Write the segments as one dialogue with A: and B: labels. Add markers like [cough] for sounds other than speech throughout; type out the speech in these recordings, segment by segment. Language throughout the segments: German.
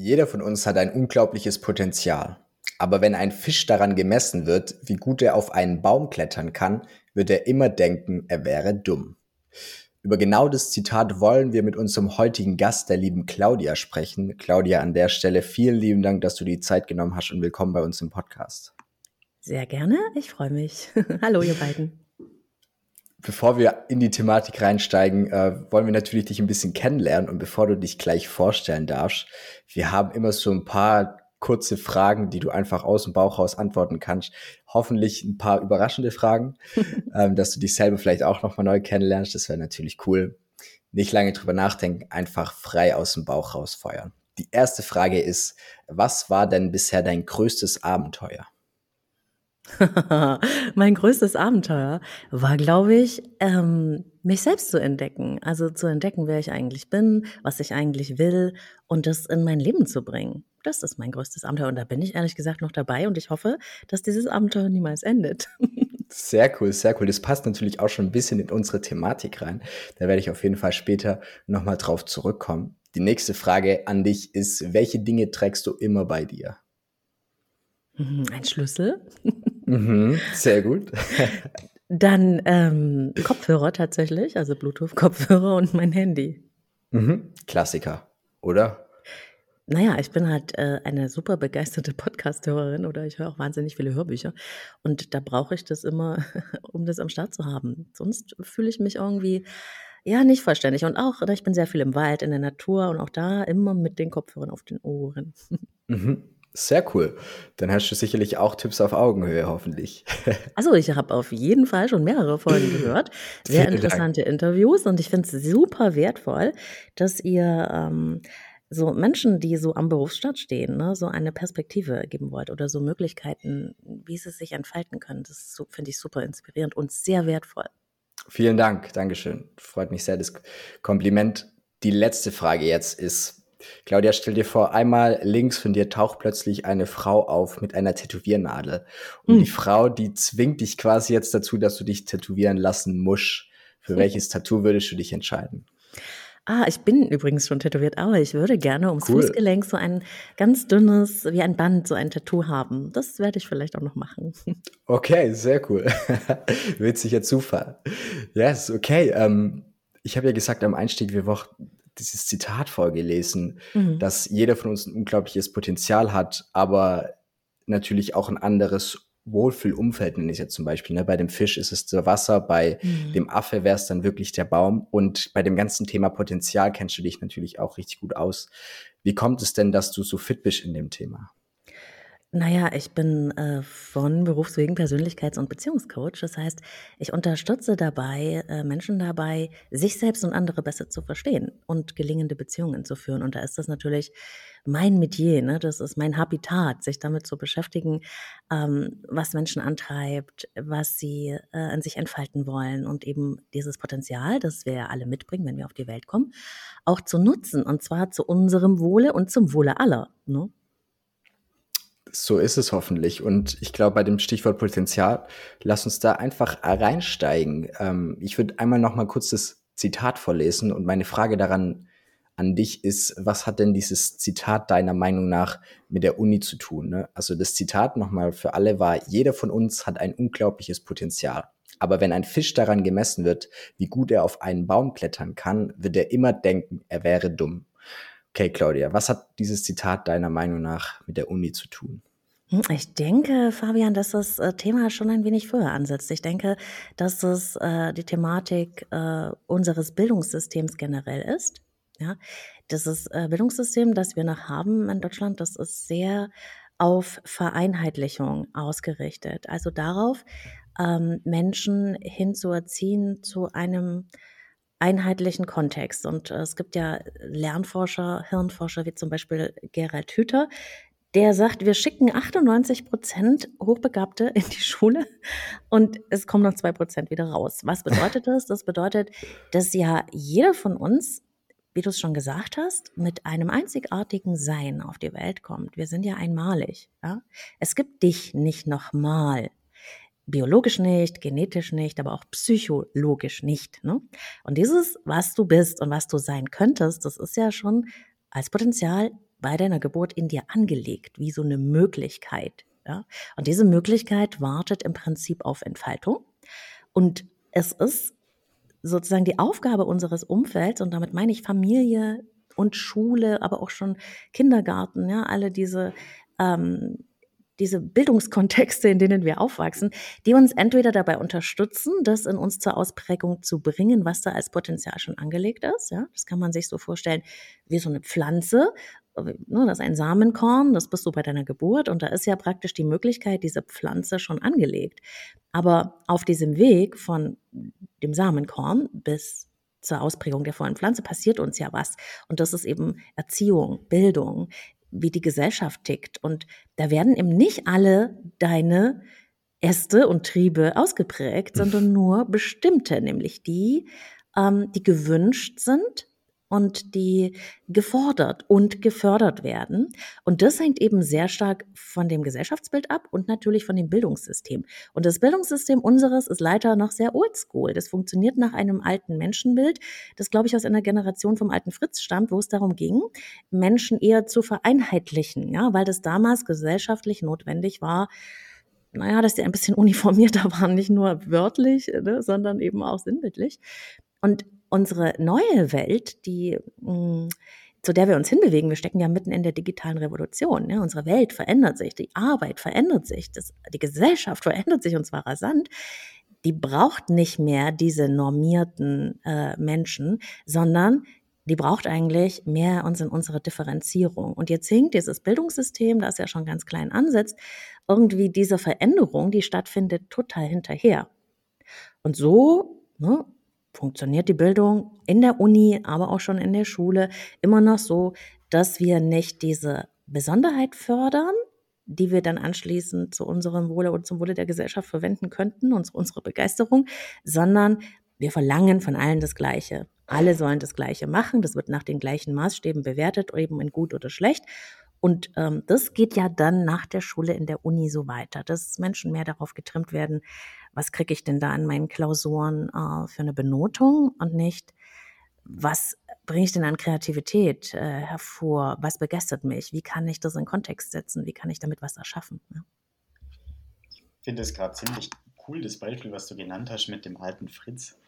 A: Jeder von uns hat ein unglaubliches Potenzial. Aber wenn ein Fisch daran gemessen wird, wie gut er auf einen Baum klettern kann, wird er immer denken, er wäre dumm. Über genau das Zitat wollen wir mit unserem heutigen Gast, der lieben Claudia, sprechen. Claudia, an der Stelle vielen lieben Dank, dass du die Zeit genommen hast und willkommen bei uns im Podcast.
B: Sehr gerne, ich freue mich. [laughs] Hallo, ihr beiden
A: bevor wir in die Thematik reinsteigen, äh, wollen wir natürlich dich ein bisschen kennenlernen und bevor du dich gleich vorstellen darfst, wir haben immer so ein paar kurze Fragen, die du einfach aus dem Bauch raus antworten kannst. Hoffentlich ein paar überraschende Fragen, [laughs] ähm, dass du dich selber vielleicht auch nochmal neu kennenlernst. Das wäre natürlich cool. Nicht lange drüber nachdenken, einfach frei aus dem Bauch rausfeuern. Die erste Frage ist, was war denn bisher dein größtes Abenteuer? [laughs]
B: mein größtes Abenteuer war, glaube ich, ähm, mich selbst zu entdecken. Also zu entdecken, wer ich eigentlich bin, was ich eigentlich will und das in mein Leben zu bringen. Das ist mein größtes Abenteuer und da bin ich ehrlich gesagt noch dabei und ich hoffe, dass dieses Abenteuer niemals endet. [laughs]
A: Sehr cool, sehr cool. Das passt natürlich auch schon ein bisschen in unsere Thematik rein. Da werde ich auf jeden Fall später nochmal drauf zurückkommen. Die nächste Frage an dich ist, welche Dinge trägst du immer bei dir?
B: Mhm, ein Schlüssel. [laughs]
A: Mhm, sehr gut. [laughs]
B: Dann ähm, Kopfhörer tatsächlich, also Bluetooth-Kopfhörer und mein Handy.
A: Mhm, Klassiker, oder?
B: Naja, ich bin halt äh, eine super begeisterte Podcast-Hörerin oder ich höre auch wahnsinnig viele Hörbücher. Und da brauche ich das immer, [laughs] um das am Start zu haben. Sonst fühle ich mich irgendwie, ja, nicht vollständig. Und auch, ich bin sehr viel im Wald, in der Natur und auch da immer mit den Kopfhörern auf den Ohren. [laughs]
A: Mhm. Sehr cool. Dann hast du sicherlich auch Tipps auf Augenhöhe, hoffentlich. [laughs]
B: Also ich habe auf jeden Fall schon mehrere Folgen [laughs] gehört. Sehr interessante Dank. Interviews und ich finde es super wertvoll, dass ihr ähm, so Menschen, die so am Berufsstart stehen, ne, so eine Perspektive geben wollt oder so Möglichkeiten, wie sie sich entfalten können. Das so, finde ich super inspirierend und sehr wertvoll.
A: Vielen Dank, Dankeschön. Freut mich sehr, das Kompliment. Die letzte Frage jetzt ist, Claudia, stell dir vor, einmal links von dir taucht plötzlich eine Frau auf mit einer Tätowiernadel. Und hm. die Frau, die zwingt dich quasi jetzt dazu, dass du dich tätowieren lassen musst. Für hm. welches Tattoo würdest du dich entscheiden?
B: Ah, ich bin übrigens schon tätowiert, aber ich würde gerne ums cool. Fußgelenk so ein ganz dünnes, wie ein Band, so ein Tattoo haben. Das werde ich vielleicht auch noch machen.
A: Okay, sehr cool. [laughs] Witziger Zufall. Yes, okay. Ähm, ich habe ja gesagt am Einstieg, wir dieses Zitat vorgelesen, mhm. dass jeder von uns ein unglaubliches Potenzial hat, aber natürlich auch ein anderes Wohlfühlumfeld, nenne ich es jetzt zum Beispiel. Ne? Bei dem Fisch ist es das Wasser, bei mhm. dem Affe wäre es dann wirklich der Baum. Und bei dem ganzen Thema Potenzial kennst du dich natürlich auch richtig gut aus. Wie kommt es denn, dass du so fit bist in dem Thema?
B: Naja, ich bin äh, von Berufswegen Persönlichkeits- und Beziehungscoach. Das heißt, ich unterstütze dabei, äh, Menschen dabei, sich selbst und andere besser zu verstehen und gelingende Beziehungen zu führen. Und da ist das natürlich mein Metier, ne? das ist mein Habitat, sich damit zu beschäftigen, ähm, was Menschen antreibt, was sie äh, an sich entfalten wollen und eben dieses Potenzial, das wir alle mitbringen, wenn wir auf die Welt kommen, auch zu nutzen und zwar zu unserem Wohle und zum Wohle aller. Ne?
A: So ist es hoffentlich. Und ich glaube, bei dem Stichwort Potenzial, lass uns da einfach reinsteigen. Ähm, ich würde einmal noch mal kurz das Zitat vorlesen und meine Frage daran an dich ist, was hat denn dieses Zitat deiner Meinung nach mit der Uni zu tun? Ne? Also das Zitat nochmal für alle war, jeder von uns hat ein unglaubliches Potenzial. Aber wenn ein Fisch daran gemessen wird, wie gut er auf einen Baum klettern kann, wird er immer denken, er wäre dumm. Okay, Claudia, was hat dieses Zitat deiner Meinung nach mit der Uni zu tun?
B: Hm, ich denke, Fabian, dass das äh, Thema schon ein wenig früher ansetzt. Ich denke, dass es äh, die Thematik äh, unseres Bildungssystems generell ist. Ja, dieses äh, Bildungssystem, das wir noch haben in Deutschland, das ist sehr auf Vereinheitlichung ausgerichtet. Also darauf, ähm, Menschen hinzuerziehen zu einem einheitlichen Kontext. Und äh, es gibt ja Lernforscher, Hirnforscher wie zum Beispiel Gerald Hüther, der sagt, wir schicken 98 Prozent Hochbegabte in die Schule und es kommen noch zwei Prozent wieder raus. Was bedeutet das? Das bedeutet, dass ja jeder von uns, wie du es schon gesagt hast, mit einem einzigartigen Sein auf die Welt kommt. Wir sind ja einmalig. Ja? Es gibt dich nicht nochmal biologisch nicht, genetisch nicht, aber auch psychologisch nicht. Ne? Und dieses, was du bist und was du sein könntest, das ist ja schon als Potenzial bei deiner Geburt in dir angelegt, wie so eine Möglichkeit. Ja? Und diese Möglichkeit wartet im Prinzip auf Entfaltung. Und es ist sozusagen die Aufgabe unseres Umfelds, und damit meine ich Familie und Schule, aber auch schon Kindergarten, ja, alle diese ähm, diese Bildungskontexte, in denen wir aufwachsen, die uns entweder dabei unterstützen, das in uns zur Ausprägung zu bringen, was da als Potenzial schon angelegt ist. Ja, das kann man sich so vorstellen wie so eine Pflanze. Ne, das ist ein Samenkorn, das bist du bei deiner Geburt und da ist ja praktisch die Möglichkeit, diese Pflanze schon angelegt. Aber auf diesem Weg von dem Samenkorn bis zur Ausprägung der vollen Pflanze passiert uns ja was. Und das ist eben Erziehung, Bildung, wie die Gesellschaft tickt. Und da werden eben nicht alle deine Äste und Triebe ausgeprägt, sondern nur bestimmte, nämlich die, ähm, die gewünscht sind und die gefordert und gefördert werden. Und das hängt eben sehr stark von dem Gesellschaftsbild ab und natürlich von dem Bildungssystem. Und das Bildungssystem unseres ist leider noch sehr oldschool. Das funktioniert nach einem alten Menschenbild, das, glaube ich, aus einer Generation vom alten Fritz stammt, wo es darum ging, Menschen eher zu vereinheitlichen, ja, weil das damals gesellschaftlich notwendig war, naja, dass die ein bisschen [laughs] uniformierter waren, nicht nur wörtlich, ne, sondern eben auch sinnbildlich. Und unsere neue Welt, die mh, hm, zu der wir uns hinbewegen, wir stecken ja mitten in der digitalen Revolution. Ne? Unsere Welt verändert sich, die Arbeit verändert sich, das, die Gesellschaft [laughs] verändert sich und zwar rasant. Die braucht nicht mehr diese normierten äh, Menschen, sondern die braucht eigentlich mehr uns in unsere Differenzierung. Und jetzt hinkt dieses Bildungssystem, das ja schon ganz klein ansetzt, irgendwie diese Veränderung, die stattfindet, total hinterher. Und so ne, funktioniert die Bildung in der Uni, aber auch schon in der Schule immer noch so, dass wir nicht diese Besonderheit fördern, die wir dann anschließend zu unserem Wohle und zum Wohle der Gesellschaft verwenden könnten, und unsere Begeisterung, sondern wir verlangen von allen das Gleiche. Alle sollen das Gleiche machen. Das wird nach den gleichen Maßstäben bewertet, eben in gut oder schlecht. Und ähm, das geht ja dann nach der Schule in der Uni so weiter, dass Menschen mehr darauf getrimmt werden, was kriege ich denn da in meinen Klausuren äh, für eine Benotung und nicht, was bringe ich denn an Kreativität äh, hervor, was begeistert mich, wie kann ich das in Kontext setzen, wie kann ich damit was erschaffen. Ja.
C: Ich finde es gerade ziemlich cool, das Beispiel, was du genannt hast mit dem alten Fritz.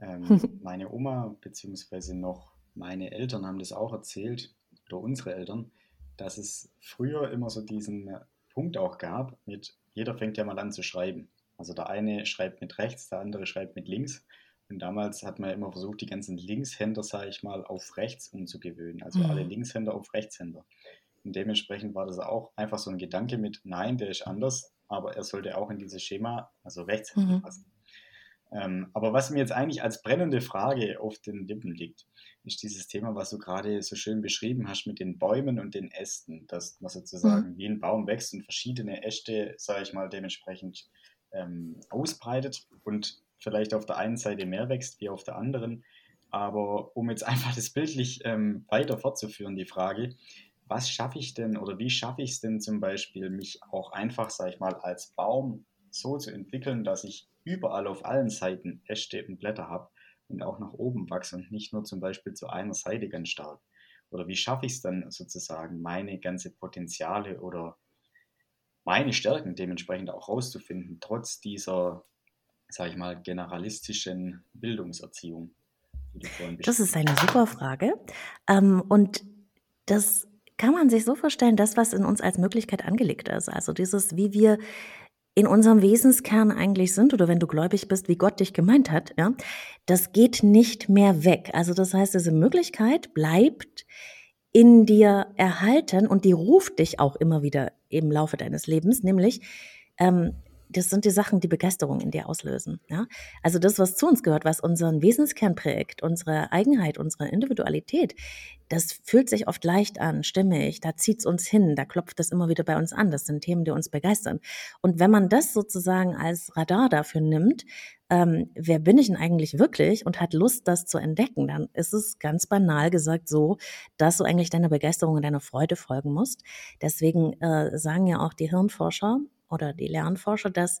C: Ähm, [laughs] meine Oma beziehungsweise noch meine Eltern haben das auch erzählt, oder unsere Eltern, dass es früher immer so diesen Punkt auch gab, mit jeder fängt ja mal an zu schreiben. Also der eine schreibt mit rechts, der andere schreibt mit links. Und damals hat man immer versucht, die ganzen Linkshänder, sage ich mal, auf rechts umzugewöhnen. Also mhm. alle Linkshänder auf Rechtshänder. Und dementsprechend war das auch einfach so ein Gedanke mit, nein, der ist anders, aber er sollte auch in dieses Schema, also Rechtshänder mhm. passen. Ähm, aber was mir jetzt eigentlich als brennende Frage auf den Lippen liegt, ist dieses Thema, was du gerade so schön beschrieben hast mit den Bäumen und den Ästen, dass man sozusagen mhm. wie ein Baum wächst und verschiedene Äste, sage ich mal, dementsprechend ähm, ausbreitet und vielleicht auf der einen Seite mehr wächst wie auf der anderen. Aber um jetzt [laughs] einfach das bildlich ähm, weiter fortzuführen, die Frage, was schaffe ich denn oder wie schaffe ich es denn zum Beispiel, mich auch einfach, sage ich mal, als Baum so zu entwickeln, dass ich überall auf allen Seiten Äste und Blätter habe und auch nach oben wachse und nicht nur zum Beispiel zu einer Seite ganz stark. Oder wie schaffe ich es dann sozusagen, meine ganze Potenziale oder meine Stärken dementsprechend auch rauszufinden, trotz dieser, sage ich mal, generalistischen Bildungserziehung.
B: Das ist eine super Frage. Ähm, und das kann man sich so vorstellen, das, was in uns als Möglichkeit angelegt ist. Also dieses, wie wir in unserem Wesenskern eigentlich sind oder wenn du gläubig bist, wie Gott dich gemeint hat, ja, das geht nicht mehr weg. Also das heißt, diese Möglichkeit bleibt in dir erhalten und die ruft dich auch immer wieder im Laufe deines Lebens, nämlich ähm, das sind die Sachen, die Begeisterung in dir auslösen. Ja? Also das, was zu uns gehört, was unseren Wesenskern prägt, unsere Eigenheit, unsere Individualität, das fühlt sich oft leicht an, stimmig, da zieht es uns hin, da klopft es immer wieder bei uns an. Das sind Themen, die uns begeistern. Und wenn man das sozusagen als Radar dafür nimmt, ähm, wer bin ich denn eigentlich wirklich und hat Lust, das zu entdecken, dann ist es ganz banal gesagt so, dass du eigentlich deiner Begeisterung und deiner Freude folgen musst. Deswegen äh, sagen ja auch die Hirnforscher, oder die Lernforscher, dass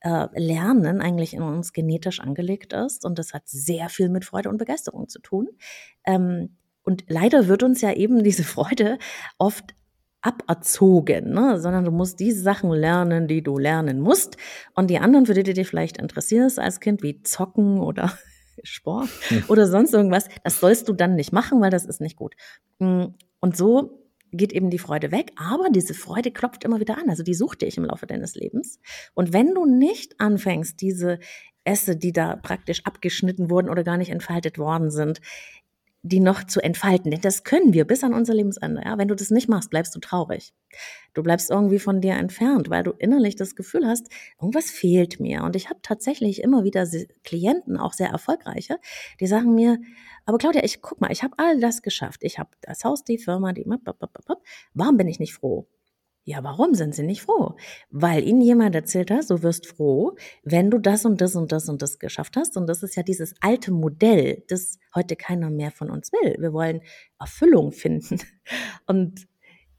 B: äh, Lernen eigentlich in uns genetisch angelegt ist und das hat sehr viel mit Freude und Begeisterung zu tun. Ähm, Und leider wird uns ja eben diese Freude oft aberzogen, ne? sondern du musst die Sachen lernen, die du lernen musst. Und die anderen, für die du dich vielleicht interessierst als Kind, wie Zocken oder [laughs] Sport hm. oder sonst irgendwas, das sollst du dann nicht machen, weil das ist nicht gut. Hm, und so geht eben die Freude weg, aber diese Freude klopft immer wieder an. Also die sucht dich im Laufe deines Lebens. Und wenn du nicht anfängst, diese Esse, die da praktisch abgeschnitten wurden oder gar nicht entfaltet worden sind, die noch zu entfalten. Denn das können wir bis an unser Lebensende. Ja? Wenn du das nicht machst, bleibst du traurig. Du bleibst irgendwie von dir entfernt, weil du innerlich das Gefühl hast, irgendwas fehlt mir. Und ich habe tatsächlich immer wieder Klienten, auch sehr erfolgreiche, die sagen mir, aber Claudia, ich guck mal, ich habe all das geschafft. Ich habe das Haus, die Firma, die. Warum bin ich nicht froh? Ja, warum sind sie nicht froh? Weil ihnen jemand erzählt hat, du wirst froh, wenn du das und das und das und das geschafft hast. Und das ist ja dieses alte Modell, das heute keiner mehr von uns will. Wir wollen Erfüllung finden. Und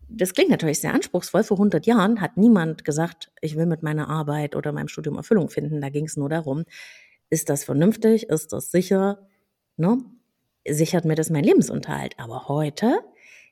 B: das klingt natürlich sehr anspruchsvoll. Vor 100 Jahren hat niemand gesagt, ich will mit meiner Arbeit oder meinem Studium Erfüllung finden. Da ging es nur darum, ist das vernünftig? Ist das sicher? Ne? Sichert mir das mein Lebensunterhalt? Aber heute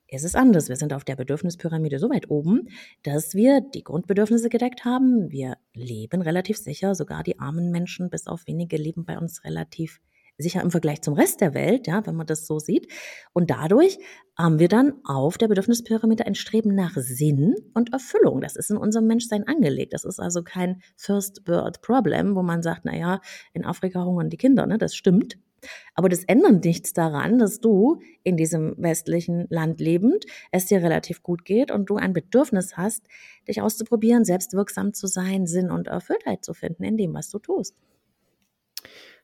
B: ist es anders. Wir sind auf der Bedürfnispyramide so weit oben, dass wir die Grundbedürfnisse gedeckt haben. Wir leben relativ sicher, sogar die armen Menschen, bis auf wenige, leben bei uns relativ sicher im Vergleich zum Rest der Welt, ja, wenn man das so sieht. Und dadurch haben wir dann auf der Bedürfnispyramide ein Streben nach Sinn und Erfüllung. Das ist in unserem Menschsein angelegt. Das ist also kein First World Problem, wo man sagt, na ja, in Afrika hungern die Kinder, ne? Das stimmt. Aber das ändert nichts daran, dass du in diesem westlichen Land lebend es dir relativ gut geht und du ein Bedürfnis hast, dich auszuprobieren, selbstwirksam zu sein, Sinn und Erfülltheit zu finden in dem, was du tust.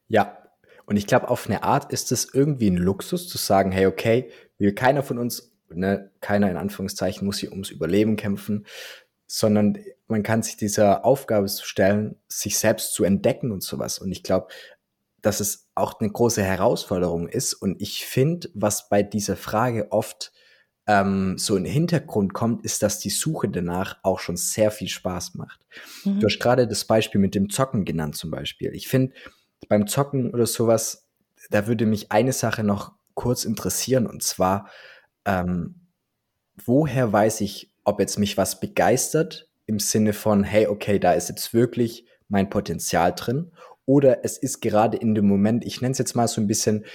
A: Ja, und ich glaube, auf eine Art ist es irgendwie ein Luxus zu sagen, hey, okay, will keiner von uns, ne, keiner in Anführungszeichen muss hier ums Überleben kämpfen, sondern man kann sich dieser Aufgabe stellen, sich selbst zu entdecken und sowas. Und ich glaube, dass es auch eine große Herausforderung ist. Und ich finde, was bei dieser Frage oft ähm, so in den Hintergrund kommt, ist, dass die Suche danach auch schon sehr viel Spaß macht. Mhm. Du hast gerade das Beispiel mit dem Zocken genannt zum Beispiel. Ich finde, beim Zocken oder sowas, da würde mich eine Sache noch kurz interessieren und zwar, ähm, woher weiß ich, ob jetzt mich was begeistert im Sinne von, hey, okay, da ist jetzt wirklich mein Potenzial drin oder es ist gerade in dem Moment, ich nenne es jetzt mal so ein bisschen,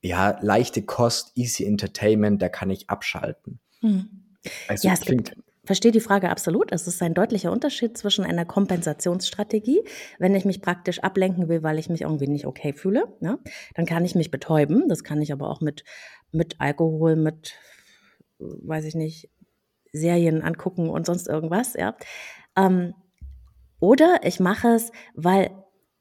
A: ja, leichte Kost, easy Entertainment, da kann ich abschalten. Hm.
B: Also ja, es klingt, verstehe die Frage absolut. Es ist ein deutlicher Unterschied zwischen einer Kompensationsstrategie, wenn ich mich praktisch ablenken will, weil ich mich irgendwie nicht okay fühle, ja, dann kann ich mich betäuben. Das kann ich aber auch mit, mit Alkohol, mit, weiß ich nicht, Serien angucken und sonst irgendwas, ja. Ähm, oder ich mache es, weil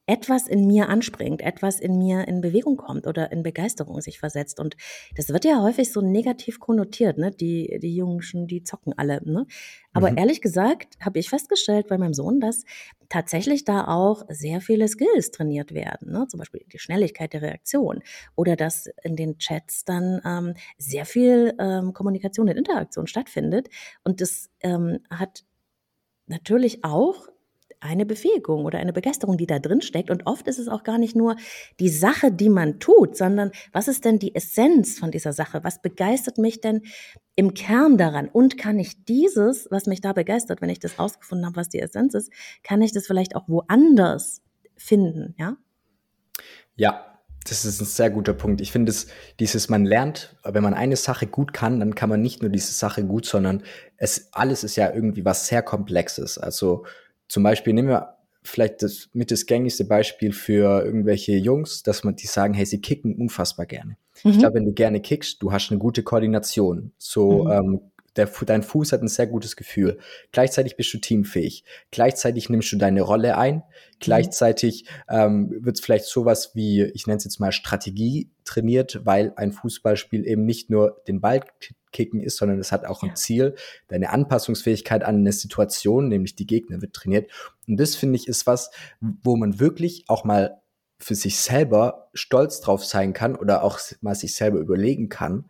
B: etwas in mir anspringt, etwas in mir in Bewegung kommt oder in Begeisterung sich versetzt. Und das wird ja häufig so negativ konnotiert, ne? Die, die Jungen, die zocken alle. Ne? Aber mhm. ehrlich gesagt habe ich festgestellt bei meinem Sohn, dass tatsächlich da auch sehr viele Skills trainiert werden. Ne? Zum Beispiel die Schnelligkeit der Reaktion oder dass in den Chats dann ähm, sehr viel ähm, Kommunikation und Interaktion stattfindet. Und das ähm, hat natürlich auch eine Befähigung oder eine Begeisterung, die da drin steckt. Und oft ist es auch gar nicht nur die Sache, die man tut, sondern was ist denn die Essenz von dieser Sache? Was begeistert mich denn im Kern daran? Und kann ich dieses, was mich da begeistert, wenn ich das ausgefunden habe, was die Essenz ist, kann ich das vielleicht auch woanders finden, ja?
A: Ja, das ist ein sehr guter Punkt. Ich finde, dieses, man lernt, wenn man eine Sache gut kann, dann kann man nicht nur diese Sache gut, sondern es, alles ist ja irgendwie was sehr Komplexes. Also, zum Beispiel nehmen wir vielleicht das mit das gängigste Beispiel für irgendwelche Jungs, dass man die sagen, hey, sie kicken unfassbar gerne. Mhm. Ich glaube, wenn du gerne kickst, du hast eine gute Koordination. So, mhm. ähm, der, dein Fuß hat ein sehr gutes Gefühl. Gleichzeitig bist du teamfähig. Gleichzeitig nimmst du deine Rolle ein. Mhm. Gleichzeitig ähm, wird es vielleicht sowas wie, ich nenne es jetzt mal Strategie trainiert, weil ein Fußballspiel eben nicht nur den Ball kicken ist, sondern es hat auch ja. ein Ziel. Deine Anpassungsfähigkeit an eine Situation, nämlich die Gegner, wird trainiert. Und das finde ich ist was, wo man wirklich auch mal für sich selber stolz drauf sein kann oder auch mal sich selber überlegen kann,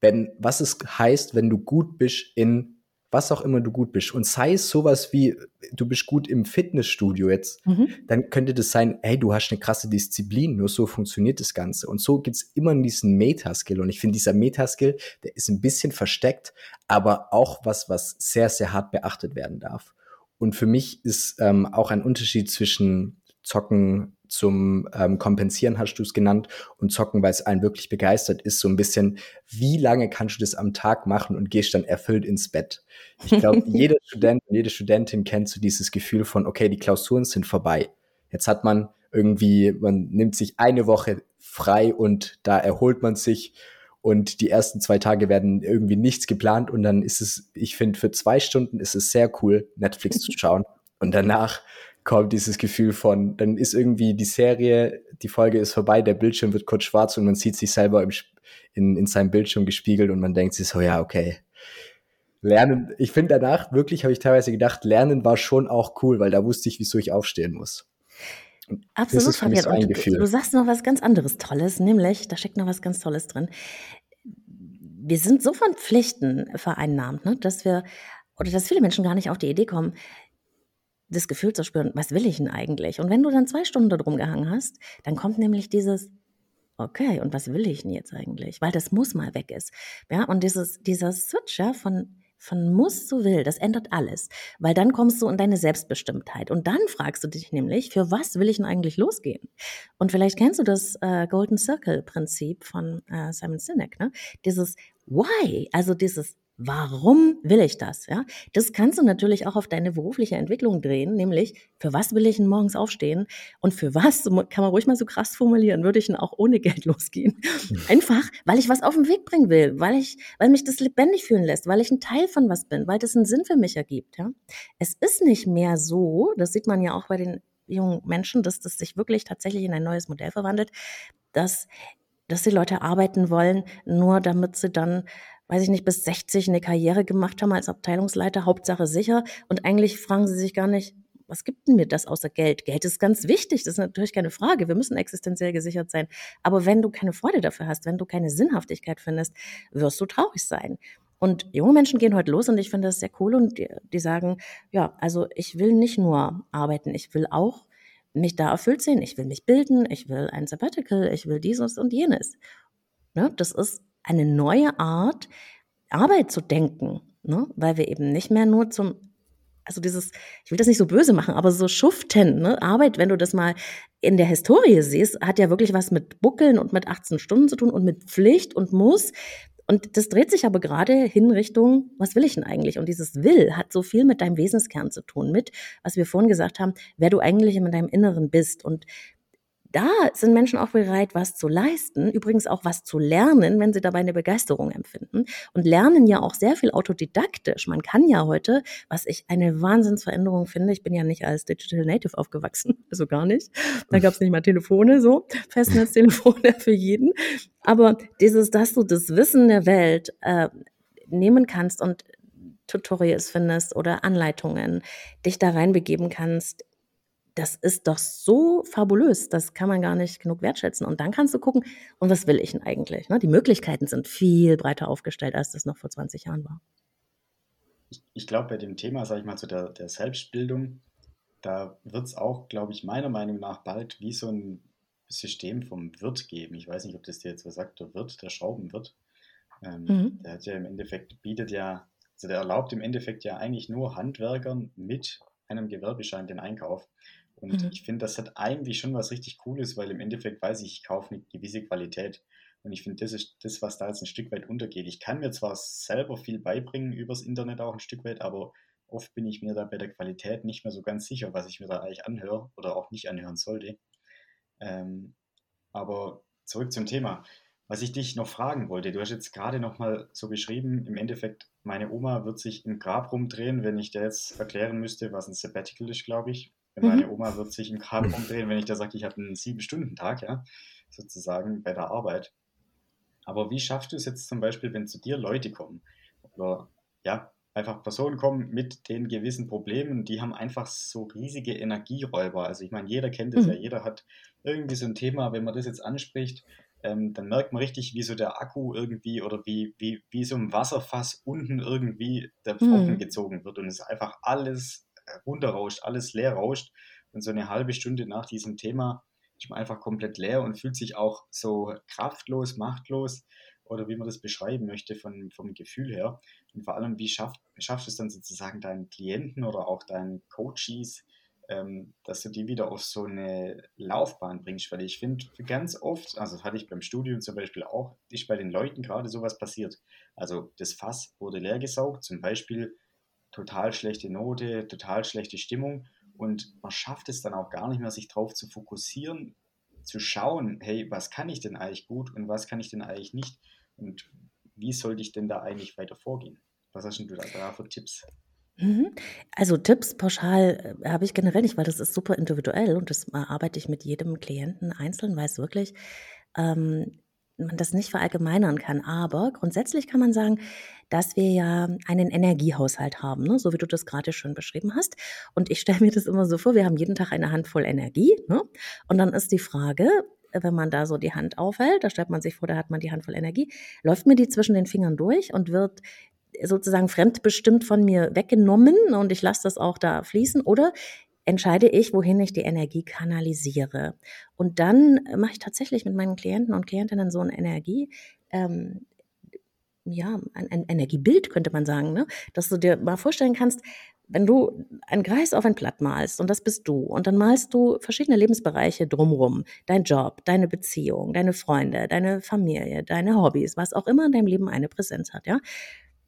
A: wenn, was es heißt, wenn du gut bist in was auch immer du gut bist. Und sei es sowas wie, du bist gut im Fitnessstudio jetzt, mhm. dann könnte das sein, hey, du hast eine krasse Disziplin, nur so funktioniert das Ganze. Und so gibt's immer diesen Metaskill. Und ich finde, dieser Metaskill, der ist ein bisschen versteckt, aber auch was, was sehr, sehr hart beachtet werden darf. Und für mich ist ähm, auch ein Unterschied zwischen Zocken zum ähm, Kompensieren, hast du es genannt, und Zocken, weil es einen wirklich begeistert ist, so ein bisschen, wie lange kannst du das am Tag machen und gehst dann erfüllt ins Bett? Ich glaube, [laughs] jeder Student und jede Studentin kennt so dieses Gefühl von, okay, die Klausuren sind vorbei. Jetzt hat man irgendwie, man nimmt sich eine Woche frei und da erholt man sich und die ersten zwei Tage werden irgendwie nichts geplant und dann ist es, ich finde, für zwei Stunden ist es sehr cool, Netflix zu [laughs] schauen und danach kommt dieses Gefühl von, dann ist irgendwie die Serie, die Folge ist vorbei, der Bildschirm wird kurz schwarz und man sieht sich selber im, in, in seinem Bildschirm gespiegelt und man denkt sich so, ja, okay. Lernen, ich finde danach wirklich, habe ich teilweise gedacht, Lernen war schon auch cool, weil da wusste ich, wieso ich aufstehen muss.
B: Absolut, Fabian. So und du, du sagst noch was ganz anderes Tolles, nämlich, da steckt noch was ganz Tolles drin. Wir sind so von Pflichten vereinnahmt, ne, dass wir, oder dass viele Menschen gar nicht auf die Idee kommen, das Gefühl zu spüren, was will ich denn eigentlich? Und wenn du dann zwei Stunden da drum gehangen hast, dann kommt nämlich dieses, okay, und was will ich denn jetzt eigentlich? Weil das muss mal weg ist. Ja, und dieses, dieser Switch, ja, von, von muss zu will, das ändert alles. Weil dann kommst du in deine Selbstbestimmtheit. Und dann fragst du dich nämlich, für was will ich denn eigentlich losgehen? Und vielleicht kennst du das äh, Golden Circle Prinzip von äh, Simon Sinek, ne? Dieses Why, also dieses Warum will ich das? Ja, das kannst du natürlich auch auf deine berufliche Entwicklung drehen, nämlich für was will ich denn morgens aufstehen und für was kann man ruhig mal so krass formulieren, würde ich denn auch ohne Geld [laughs] losgehen? Hm. Einfach, weil ich was auf den Weg bringen will, weil ich, weil mich das lebendig fühlen lässt, weil ich ein Teil von was bin, weil das einen Sinn für mich ergibt. Ja, es ist nicht mehr so, das sieht man ja auch bei den jungen Menschen, dass das sich wirklich tatsächlich in ein neues Modell verwandelt, dass dass die Leute arbeiten wollen, nur damit sie dann weiß ich nicht, bis 60 eine Karriere gemacht haben als Abteilungsleiter, Hauptsache sicher. Und eigentlich fragen sie sich gar nicht, was gibt denn mir das außer Geld? Geld ist ganz wichtig, das ist natürlich keine Frage. Wir müssen existenziell gesichert sein. Aber wenn du keine Freude dafür hast, wenn du keine Sinnhaftigkeit findest, wirst du traurig sein. Und junge Menschen gehen heute los und ich finde das sehr cool und die, die sagen, ja, also ich will nicht nur arbeiten, ich will auch mich da erfüllt sehen, ich will mich bilden, ich will ein Sabbatical, ich will dieses und jenes. Ne? Das ist eine neue Art, Arbeit zu denken, ne? weil wir eben nicht mehr nur zum, also dieses, ich will das nicht so böse machen, aber so schuften, ne? Arbeit, wenn du das mal in der Historie siehst, hat ja wirklich was mit Buckeln und mit 18 Stunden zu tun und mit Pflicht und Muss. Und das dreht sich aber gerade hin Richtung, was will ich denn eigentlich? Und dieses Will hat so viel mit deinem Wesenskern zu tun, mit, was wir vorhin gesagt haben, wer du eigentlich in deinem Inneren bist. Und da sind Menschen auch bereit, was zu leisten, übrigens auch was zu lernen, wenn sie dabei eine Begeisterung empfinden und lernen ja auch sehr viel autodidaktisch. Man kann ja heute, was ich eine Wahnsinnsveränderung finde, ich bin ja nicht als Digital Native aufgewachsen, [laughs] also gar nicht. Da gab es nicht mal Telefone so, Festnetztelefone [laughs] für jeden. Aber dieses, dass du das Wissen der Welt äh, nehmen kannst und Tutorials findest oder Anleitungen, dich da reinbegeben kannst das ist doch so fabulös, das kann man gar nicht genug wertschätzen. Und dann kannst du gucken, und was will ich denn eigentlich? Ne? Die Möglichkeiten sind viel breiter aufgestellt, als das noch vor 20 Jahren war.
C: Ich, ich glaube, bei dem Thema, sage ich mal, zu der, der Selbstbildung, da wird es auch, glaube ich, meiner Meinung nach bald wie so ein System vom Wirt geben. Ich weiß nicht, ob das dir jetzt was sagt, der Wirt, der Schraubenwirt. Ähm, mhm. Der hat ja im Endeffekt, bietet ja, also der erlaubt im Endeffekt ja eigentlich nur Handwerkern mit einem Gewerbeschein den Einkauf. Und mhm. ich finde, das hat eigentlich schon was richtig Cooles, weil im Endeffekt weiß ich, ich kaufe eine gewisse Qualität. Und ich finde, das ist das, was da jetzt ein Stück weit untergeht. Ich kann mir zwar selber viel beibringen übers Internet auch ein Stück weit, aber oft bin ich mir da bei der Qualität nicht mehr so ganz sicher, was ich mir da eigentlich anhöre oder auch nicht anhören sollte. Ähm, aber zurück zum Thema. Was ich dich noch fragen wollte, du hast jetzt gerade noch mal so beschrieben, im Endeffekt, meine Oma wird sich im Grab rumdrehen, wenn ich dir jetzt erklären müsste, was ein Sabbatical ist, glaube ich. Meine mhm. Oma wird sich im Grab umdrehen, wenn ich da sage, ich habe einen Sieben-Stunden-Tag, ja, sozusagen bei der Arbeit. Aber wie schaffst du es jetzt zum Beispiel, wenn zu dir Leute kommen oder ja, einfach Personen kommen mit den gewissen Problemen, die haben einfach so riesige Energieräuber. Also ich meine, jeder kennt es mhm. ja, jeder hat irgendwie so ein Thema, wenn man das jetzt anspricht, ähm, dann merkt man richtig, wie so der Akku irgendwie oder wie, wie, wie so ein Wasserfass unten irgendwie der Pfoten mhm. gezogen wird und es einfach alles runterrauscht, alles leer rauscht. Und so eine halbe Stunde nach diesem Thema ist man einfach komplett leer und fühlt sich auch so kraftlos, machtlos oder wie man das beschreiben möchte von, vom Gefühl her. Und vor allem, wie schafft, schafft es dann sozusagen deinen Klienten oder auch deinen Coaches, ähm, dass du die wieder auf so eine Laufbahn bringst, weil ich finde, ganz oft, also das hatte ich beim Studium zum Beispiel auch, ist bei den Leuten gerade sowas passiert. Also das Fass wurde leer gesaugt, zum Beispiel total schlechte Note, total schlechte Stimmung und man schafft es dann auch gar nicht mehr, sich darauf zu fokussieren, zu schauen, hey, was kann ich denn eigentlich gut und was kann ich denn eigentlich nicht und wie sollte ich denn da eigentlich weiter vorgehen? Was hast du da für Tipps?
B: Mhm. Also Tipps pauschal äh, habe ich generell nicht, weil das ist super individuell und das arbeite ich mit jedem Klienten einzeln, weiß wirklich, ähm, man das nicht verallgemeinern kann. Aber grundsätzlich kann man sagen, dass wir ja einen Energiehaushalt haben, ne? so wie du das gerade schon beschrieben hast. Und ich stelle mir das immer so vor, wir haben jeden Tag eine Handvoll Energie. Ne? Und dann ist die Frage, wenn man da so die Hand aufhält, da stellt man sich vor, da hat man die Handvoll Energie, läuft mir die zwischen den Fingern durch und wird sozusagen fremdbestimmt von mir weggenommen und ich lasse das auch da fließen oder entscheide ich, wohin ich die Energie kanalisiere. Und dann mache ich tatsächlich mit meinen Klienten und Klientinnen so eine Energie, ähm, ja, ein, ein Energiebild könnte man sagen, ne? dass du dir mal vorstellen kannst, wenn du einen Kreis auf ein Blatt malst und das bist du und dann malst du verschiedene Lebensbereiche drumrum, dein Job, deine Beziehung, deine Freunde, deine Familie, deine Hobbys, was auch immer in deinem Leben eine Präsenz hat, ja,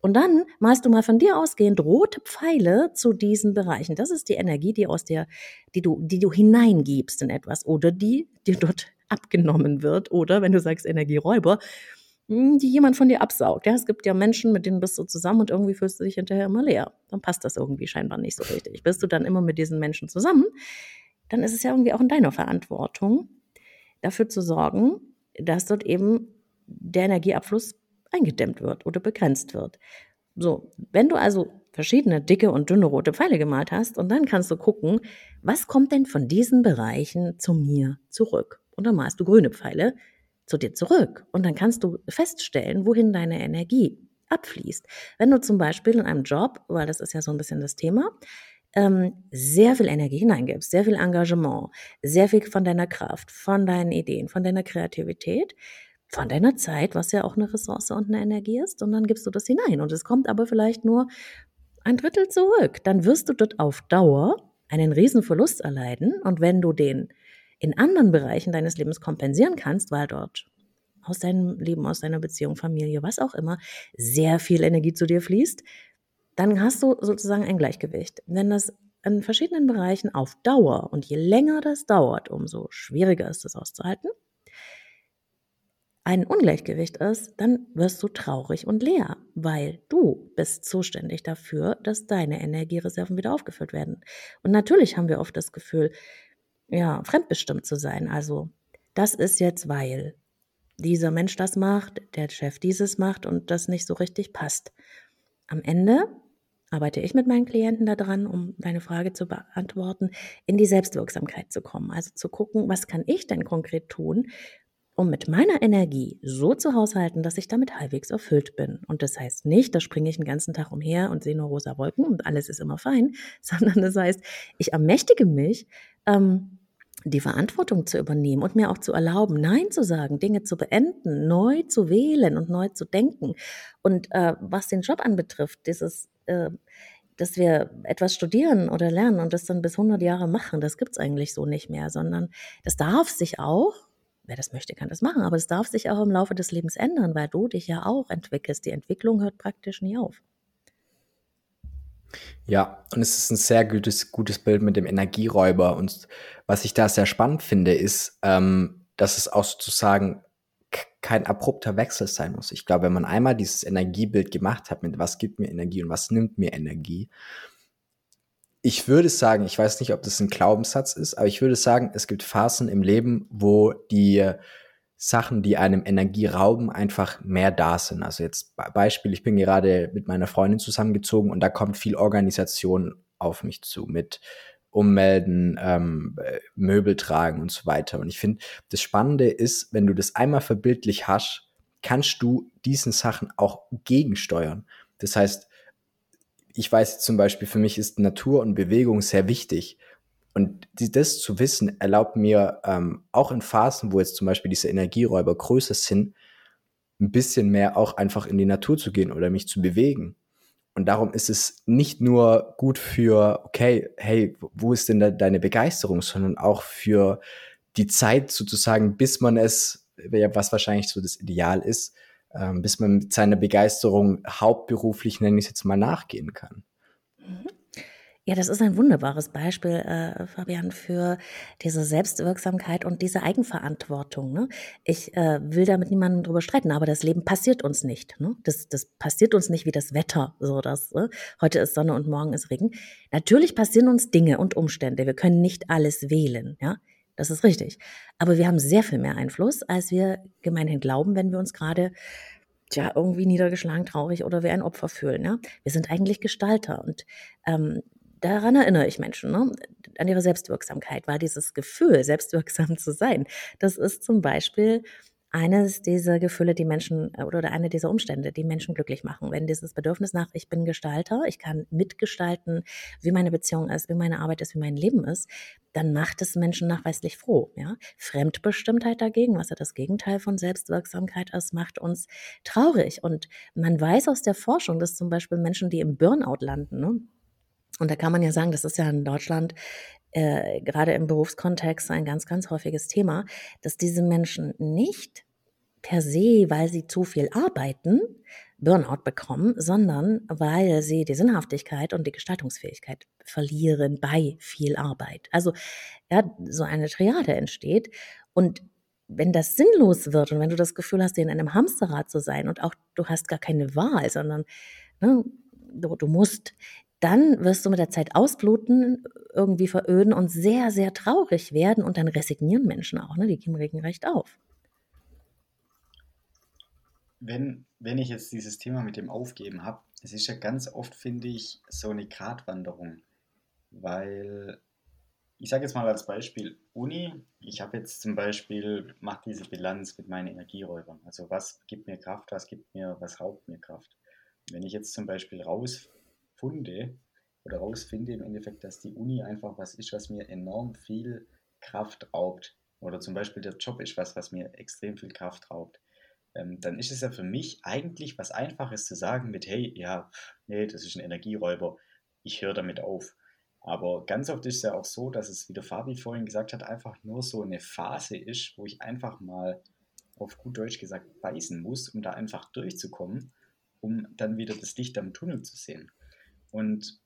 B: und dann malst du mal von dir ausgehend rote Pfeile zu diesen Bereichen. Das ist die Energie, die aus der, die du, die du hineingibst in etwas oder die dir dort abgenommen wird oder wenn du sagst Energieräuber, hm, die jemand von dir absaugt. Ja, es gibt ja Menschen, mit denen bist du zusammen und irgendwie fühlst du dich hinterher immer leer. Dann passt das irgendwie scheinbar nicht so richtig. Bist du dann immer mit diesen Menschen zusammen, dann ist es ja irgendwie auch in deiner Verantwortung, dafür zu sorgen, dass dort eben der Energieabfluss eingedämmt wird oder begrenzt wird. So, wenn du also verschiedene dicke und dünne rote Pfeile gemalt hast und dann kannst du gucken, was kommt denn von diesen Bereichen zu mir zurück? Und dann malst du grüne Pfeile zu dir zurück und dann kannst du feststellen, wohin deine Energie abfließt. Wenn du zum Beispiel in einem Job, weil das ist ja so ein bisschen das Thema, ähm, sehr viel Energie hineingibst, sehr viel Engagement, sehr viel von deiner Kraft, von deinen Ideen, von deiner Kreativität, von deiner Zeit, was ja auch eine Ressource und eine Energie ist, und dann gibst du das hinein. Und es kommt aber vielleicht nur ein Drittel zurück. Dann wirst du dort auf Dauer einen riesen Verlust erleiden. Und wenn du den in anderen Bereichen deines Lebens kompensieren kannst, weil dort aus deinem Leben, aus deiner Beziehung, Familie, was auch immer, sehr viel Energie zu dir fließt, dann hast du sozusagen ein Gleichgewicht. Wenn das in verschiedenen Bereichen auf Dauer und je länger das dauert, umso schwieriger ist es auszuhalten ein Ungleichgewicht ist, dann wirst du traurig und leer, weil du bist zuständig dafür, dass deine Energiereserven wieder aufgefüllt werden. Und natürlich haben wir oft das Gefühl, ja, fremdbestimmt zu sein. Also, das ist jetzt, weil dieser Mensch das macht, der Chef dieses macht und das nicht so richtig passt. Am Ende arbeite ich mit meinen Klienten daran, um deine Frage zu beantworten, in die Selbstwirksamkeit zu kommen. Also zu gucken, was kann ich denn konkret tun, um mit meiner Energie so zu haushalten, dass ich damit halbwegs erfüllt bin. Und das heißt nicht, da springe ich den ganzen Tag umher und sehe nur rosa Wolken und alles ist immer fein, [laughs] sondern das heißt, ich ermächtige mich, ähm, die Verantwortung zu übernehmen und mir auch zu erlauben, Nein zu sagen, Dinge zu beenden, neu zu wählen und neu zu denken. Und äh, was den Job anbetrifft, dieses, äh, dass wir etwas studieren oder lernen und das dann bis 100 Jahre machen, das gibt es eigentlich so nicht mehr, sondern das darf sich auch wer das möchte, kann das machen. Aber es darf sich auch im Laufe des Lebens ändern, weil du dich ja auch entwickelst. Die Entwicklung hört praktisch nie auf.
A: Ja, und es ist ein sehr gutes, gutes Bild mit dem Energieräuber. Und was ich da sehr spannend finde, ist, ähm, dass es auch sozusagen kein abrupter Wechsel sein muss. Ich glaube, wenn man einmal dieses Energiebild gemacht hat, mit was gibt mir Energie und was nimmt mir Energie, ich würde sagen, ich weiß nicht, ob das ein Glaubenssatz ist, aber ich würde sagen, es gibt Phasen im Leben, wo die Sachen, die einem Energie rauben, einfach mehr da sind. Also jetzt Beispiel, ich bin gerade mit meiner Freundin zusammengezogen und da kommt viel Organisation auf mich zu mit ummelden, ähm, äh, Möbel tragen und so weiter. Und ich finde, das Spannende ist, wenn du das einmal verbildlich hast, kannst du diesen Sachen auch gegensteuern. Das heißt, ich weiß zum Beispiel, für mich ist Natur und Bewegung sehr wichtig. Und das zu wissen, erlaubt mir ähm, auch in Phasen, wo jetzt zum Beispiel diese Energieräuber größer sind, ein bisschen mehr auch einfach in die Natur zu gehen oder mich zu bewegen. Und darum ist es nicht nur gut für, okay, hey, wo ist denn deine Begeisterung, sondern auch für die Zeit sozusagen, bis man es, was wahrscheinlich so das Ideal ist, ähm, bis man mit seiner Begeisterung hauptberuflich, nenne ich es jetzt mal, nachgehen kann.
B: Mhm. Ja, das ist ein wunderbares Beispiel, äh, Fabian, für diese Selbstwirksamkeit und diese Eigenverantwortung. Ne? Ich äh, will da mit niemandem drüber streiten, aber das Leben passiert uns nicht. Ne? Das, das passiert uns nicht wie das Wetter, so dass äh, heute ist Sonne und morgen ist Regen. Natürlich passieren uns Dinge und Umstände. Wir können nicht alles wählen, ja. Das ist richtig. Aber wir haben sehr viel mehr Einfluss, als wir gemeinhin glauben, wenn wir uns gerade tja, irgendwie niedergeschlagen, traurig oder wie ein Opfer fühlen. Ja? Wir sind eigentlich Gestalter und ähm, daran erinnere ich Menschen, ne? an ihre Selbstwirksamkeit, war dieses Gefühl, selbstwirksam zu sein. Das ist zum Beispiel eines dieser Gefühle, die Menschen äh, oder eine dieser Umstände, die Menschen glücklich machen. Wenn dieses Bedürfnis nach, ich bin Gestalter, ich kann mitgestalten, wie meine Beziehung ist, wie meine Arbeit ist, wie mein Leben ist, dann macht es Menschen nachweislich froh. Ja? Fremdbestimmtheit dagegen, was ja das Gegenteil von Selbstwirksamkeit ist, macht uns traurig. Und man weiß aus der Forschung, dass zum Beispiel Menschen, die im Burnout landen, ne, und da kann man ja sagen, das ist ja in Deutschland äh, gerade im Berufskontext ein ganz, ganz häufiges Thema, dass diese Menschen nicht per se, weil sie zu viel arbeiten, Burnout bekommen, sondern weil sie die Sinnhaftigkeit und die Gestaltungsfähigkeit verlieren bei viel Arbeit. Also ja, so eine Triade entsteht und wenn das sinnlos wird und wenn du das Gefühl hast, in einem Hamsterrad zu sein und auch du hast gar keine Wahl, sondern ne, du, du musst dann wirst du mit der Zeit ausbluten, irgendwie veröden und sehr, sehr traurig werden und dann resignieren Menschen auch, ne? Die geben regelrecht auf.
C: Wenn, wenn ich jetzt dieses Thema mit dem Aufgeben habe, es ist ja ganz oft, finde ich, so eine Gratwanderung, weil ich sage jetzt mal als Beispiel Uni, ich habe jetzt zum Beispiel, mache diese Bilanz mit meinen Energieräubern. Also was gibt mir Kraft, was gibt mir, was raubt mir Kraft. Wenn ich jetzt zum Beispiel raus funde oder rausfinde im Endeffekt, dass die Uni einfach was ist, was mir enorm viel Kraft raubt, oder zum Beispiel der Job ist was, was mir extrem viel Kraft raubt, ähm, dann ist es ja für mich eigentlich was Einfaches zu sagen mit, hey, ja, nee, das ist ein Energieräuber, ich höre damit auf. Aber ganz oft ist es ja auch so, dass es, wie der Fabi vorhin gesagt hat, einfach nur so eine Phase ist, wo ich einfach mal auf gut Deutsch gesagt beißen muss, um da einfach durchzukommen, um dann wieder das Licht am Tunnel zu sehen. Und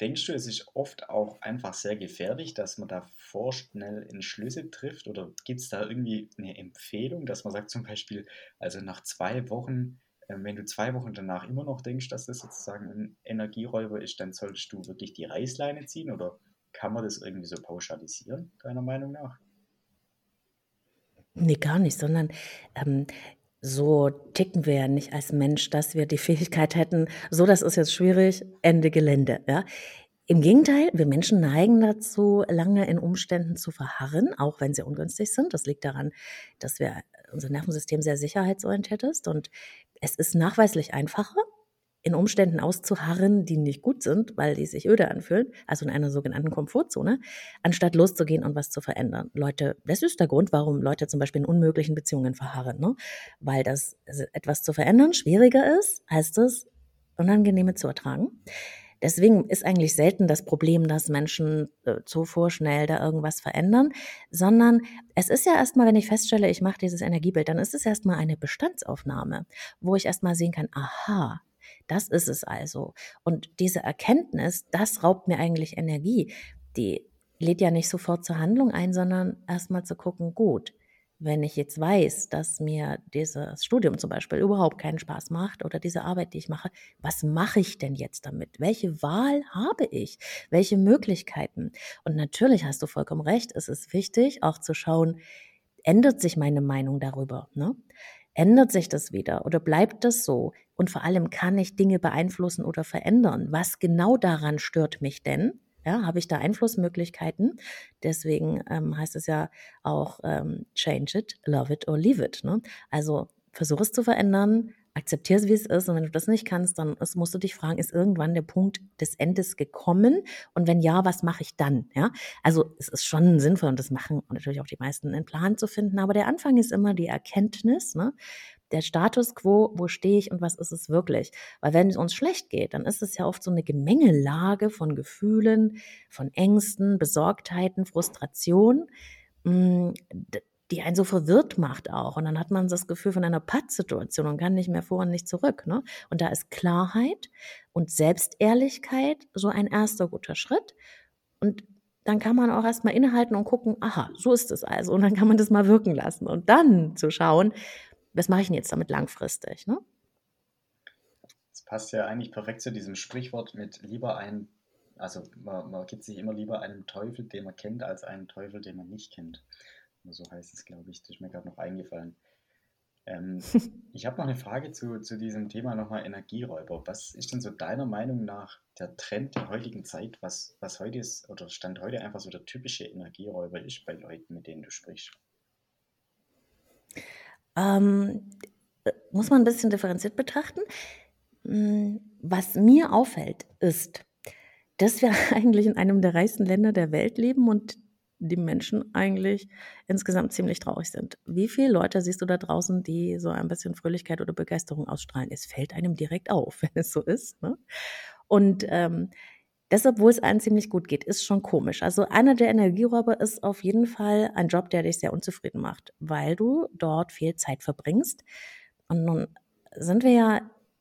C: denkst du, es ist oft auch einfach sehr gefährlich, dass man da vorschnell Entschlüsse trifft? Oder gibt es da irgendwie eine Empfehlung, dass man sagt zum Beispiel, also nach zwei Wochen, äh, wenn du zwei Wochen danach immer noch denkst, dass das sozusagen ein Energieräuber ist, dann solltest du wirklich die Reißleine ziehen? Oder kann man das irgendwie so pauschalisieren, deiner Meinung nach?
B: Nee, gar nicht, sondern ähm, so ticken wir ja nicht als Mensch, dass wir die Fähigkeit hätten, so das ist jetzt schwierig, Ende Gelände. Ja? Im Gegenteil, wir Menschen neigen dazu, lange in Umständen zu verharren, auch wenn sie ungünstig sind. Das liegt daran, dass wir unser Nervensystem sehr sicherheitsorientiert ist und es ist nachweislich einfacher, in Umständen auszuharren, die nicht gut sind, weil die sich öde anfühlen, also in einer sogenannten Komfortzone, anstatt loszugehen und was zu verändern. Leute, das ist der Grund, warum Leute zum Beispiel in unmöglichen Beziehungen verharren, ne? weil das etwas zu verändern schwieriger ist, als das Unangenehme zu ertragen. Deswegen ist eigentlich selten das Problem, dass Menschen äh, zu vorschnell da irgendwas verändern, sondern es ist ja erstmal, wenn ich feststelle, ich mache dieses Energiebild, dann ist es erstmal eine Bestandsaufnahme, wo ich erstmal sehen kann, aha, das ist es also. Und diese Erkenntnis, das raubt mir eigentlich Energie. Die lädt ja nicht sofort zur Handlung ein, sondern erstmal zu gucken, gut, wenn ich jetzt weiß, dass mir dieses Studium zum Beispiel überhaupt keinen Spaß macht oder diese Arbeit, die ich mache, was mache ich denn jetzt damit? Welche Wahl habe ich? Welche Möglichkeiten? Und natürlich hast du vollkommen recht, es ist wichtig, auch zu schauen, ändert sich meine Meinung darüber? Ne? Ändert sich das wieder oder bleibt das so? Und vor allem kann ich Dinge beeinflussen oder verändern. Was genau daran stört mich denn? Ja, habe ich da Einflussmöglichkeiten? Deswegen ähm, heißt es ja auch ähm, change it, love it or leave it. Ne? Also versuch es zu verändern, akzeptiere es, wie es ist. Und wenn du das nicht kannst, dann musst du dich fragen, ist irgendwann der Punkt des Endes gekommen? Und wenn ja, was mache ich dann? Ja, also es ist schon sinnvoll und das machen natürlich auch die meisten einen Plan zu finden. Aber der Anfang ist immer die Erkenntnis, ne? der Status quo, wo stehe ich und was ist es wirklich? Weil wenn es uns schlecht geht, dann ist es ja oft so eine Gemengelage von Gefühlen, von Ängsten, Besorgtheiten, Frustration, hm, die einen so verwirrt macht auch. Und dann hat man das Gefühl von einer Pattsituation und kann nicht mehr vor und nicht zurück. Ne? Und da ist Klarheit und Selbstehrlichkeit so ein erster guter Schritt. Und dann kann man auch erstmal innehalten und gucken, aha, so ist es also. Und dann kann man das mal wirken lassen. Und dann zu schauen, was mache ich denn jetzt damit langfristig? Ne?
C: Das passt ja eigentlich perfekt zu diesem Sprichwort mit lieber ein, also man, man gibt sich immer lieber einem Teufel, den man kennt, als einen Teufel, den man nicht kennt. So heißt es, glaube ich. Das ist mir gerade noch eingefallen. Ähm, [laughs] ich habe noch eine Frage zu, zu diesem Thema nochmal Energieräuber. Was ist denn so deiner Meinung nach der Trend der heutigen Zeit, was, was heute ist oder Stand heute einfach so der typische Energieräuber ist bei Leuten, mit denen du sprichst?
B: Ähm, muss man ein bisschen differenziert betrachten. Hm, was mir auffällt, ist, dass wir [laughs] eigentlich in einem der reichsten Länder der Welt leben und die Menschen eigentlich insgesamt ziemlich traurig sind. Wie viele Leute siehst du da draußen, die so ein bisschen Fröhlichkeit oder Begeisterung ausstrahlen? Es fällt einem direkt auf, [laughs] wenn es so ist. Ne? Und ähm, Deshalb, wo es allen ziemlich gut geht, ist schon komisch. Also einer der Energieräuber ist auf jeden Fall ein Job, der dich sehr unzufrieden macht, weil du dort viel Zeit verbringst. Und nun sind wir ja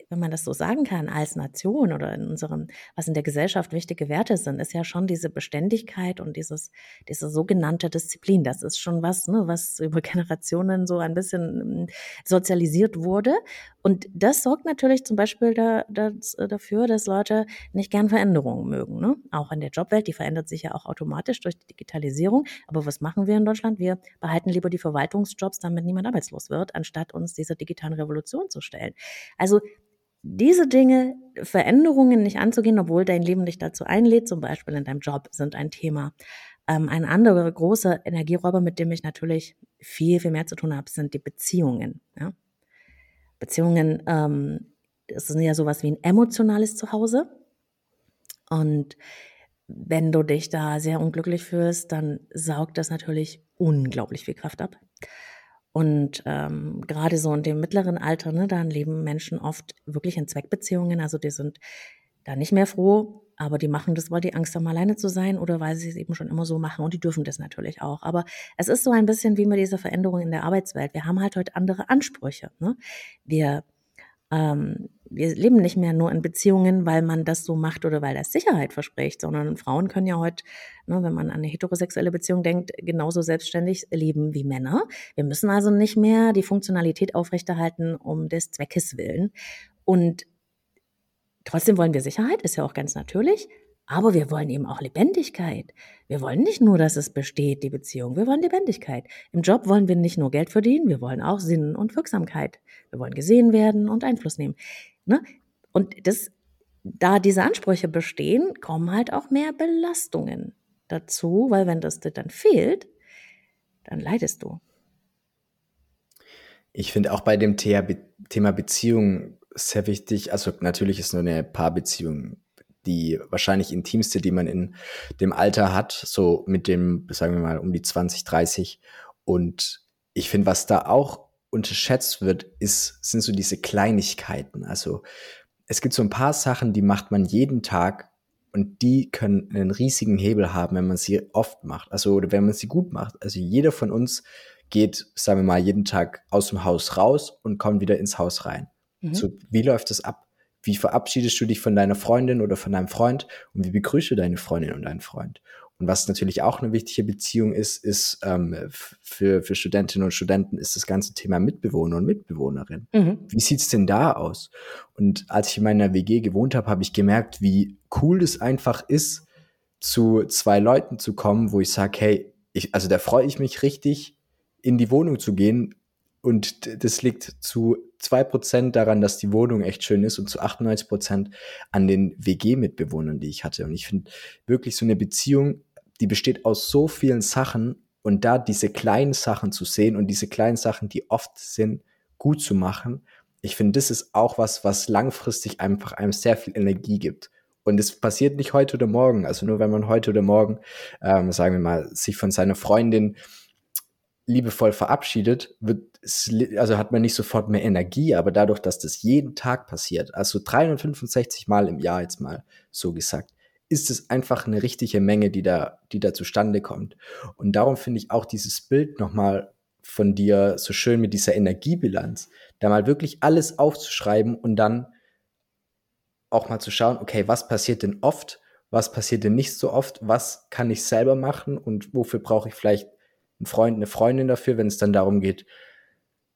B: wenn man das so sagen kann, als Nation oder in unserem, was in der Gesellschaft wichtige Werte sind, ist ja schon diese Beständigkeit und dieses, diese sogenannte Disziplin. Das ist schon was, ne, was [laughs] über Generationen so ein bisschen hm, sozialisiert wurde. Und das sorgt natürlich zum Beispiel da, das, dafür, dass Leute nicht gern Veränderungen mögen. Ne? Auch in der Jobwelt, die verändert sich ja auch automatisch durch die Digitalisierung. Aber was machen wir in Deutschland? Wir behalten lieber die Verwaltungsjobs, damit niemand arbeitslos wird, anstatt uns dieser digitalen Revolution zu stellen. Also diese Dinge, Veränderungen nicht anzugehen, obwohl dein Leben dich dazu einlädt, zum Beispiel in deinem Job, sind ein Thema. Ähm, ein anderer großer Energieräuber, mit dem ich natürlich viel, viel mehr zu tun habe, sind die Beziehungen. Ja? Beziehungen, ähm, das ist ja sowas wie ein emotionales Zuhause. Und wenn du dich da sehr unglücklich fühlst, dann saugt das natürlich unglaublich viel Kraft ab. Und ähm, gerade so in dem mittleren Alter, ne, dann leben Menschen oft wirklich in Zweckbeziehungen. Also die sind da nicht mehr froh, aber die machen das, weil die Angst haben, alleine zu sein oder weil sie es eben schon immer so machen und die dürfen das natürlich auch. Aber es ist so ein bisschen wie mit dieser Veränderung in der Arbeitswelt. Wir haben halt heute andere Ansprüche. Ne? Wir ähm, wir leben nicht mehr nur in Beziehungen, weil man das so macht oder weil das Sicherheit verspricht, sondern Frauen können ja heute, ne, wenn man an eine heterosexuelle Beziehung denkt, genauso selbstständig leben wie Männer. Wir müssen also nicht mehr die Funktionalität aufrechterhalten um des Zweckes willen. Und trotzdem wollen wir Sicherheit, ist ja auch ganz natürlich. Aber wir wollen eben auch Lebendigkeit. Wir wollen nicht nur, dass es besteht, die Beziehung. Wir wollen Lebendigkeit. Im Job wollen wir nicht nur Geld verdienen, wir wollen auch Sinn und Wirksamkeit. Wir wollen gesehen werden und Einfluss nehmen. Ne? Und das, da diese Ansprüche bestehen, kommen halt auch mehr Belastungen dazu, weil wenn das dir dann fehlt, dann leidest du.
A: Ich finde auch bei dem Thema Beziehung sehr wichtig, also natürlich ist nur eine Paarbeziehung die wahrscheinlich intimste, die man in dem Alter hat, so mit dem, sagen wir mal, um die 20, 30. Und ich finde, was da auch unterschätzt wird, ist, sind so diese Kleinigkeiten. Also es gibt so ein paar Sachen, die macht man jeden Tag und die können einen riesigen Hebel haben, wenn man sie oft macht. Also oder wenn man sie gut macht. Also jeder von uns geht, sagen wir mal, jeden Tag aus dem Haus raus und kommt wieder ins Haus rein. Mhm. So, wie läuft das ab? Wie verabschiedest du dich von deiner Freundin oder von deinem Freund und wie begrüßt du deine Freundin und deinen Freund? Und was natürlich auch eine wichtige Beziehung ist, ist ähm, für, für Studentinnen und Studenten ist das ganze Thema Mitbewohner und Mitbewohnerin. Mhm. Wie sieht's denn da aus? Und als ich in meiner WG gewohnt habe, habe ich gemerkt, wie cool das einfach ist, zu zwei Leuten zu kommen, wo ich sage, hey, ich, also da freue ich mich richtig, in die Wohnung zu gehen, Und das liegt zu zwei Prozent daran, dass die Wohnung echt schön ist und zu 98 Prozent an den WG-Mitbewohnern, die ich hatte. Und ich finde wirklich so eine Beziehung, die besteht aus so vielen Sachen und da diese kleinen Sachen zu sehen und diese kleinen Sachen, die oft sind, gut zu machen, ich finde, das ist auch was, was langfristig einfach einem sehr viel Energie gibt. Und es passiert nicht heute oder morgen. Also nur wenn man heute oder morgen, ähm, sagen wir mal, sich von seiner Freundin liebevoll verabschiedet, wird also hat man nicht sofort mehr Energie, aber dadurch, dass das jeden Tag passiert, also 365 Mal im Jahr jetzt mal so gesagt, ist es einfach eine richtige Menge, die da, die da zustande kommt. Und darum finde ich auch dieses Bild nochmal von dir so schön mit dieser Energiebilanz, da mal wirklich alles aufzuschreiben und dann auch mal zu schauen, okay, was passiert denn oft, was passiert denn nicht so oft, was kann ich selber machen und wofür brauche ich vielleicht einen Freund, eine Freundin dafür, wenn es dann darum geht,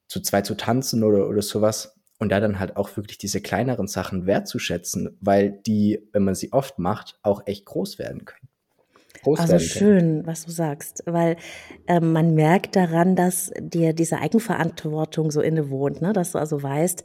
A: zu zweit zu tanzen oder, oder sowas. Und da dann halt auch wirklich diese kleineren Sachen wertzuschätzen, weil die, wenn man sie oft macht, auch echt groß werden können.
B: Groß also werden schön, können. was du sagst, weil äh, man merkt daran, dass dir diese Eigenverantwortung so innewohnt, ne? dass du also weißt,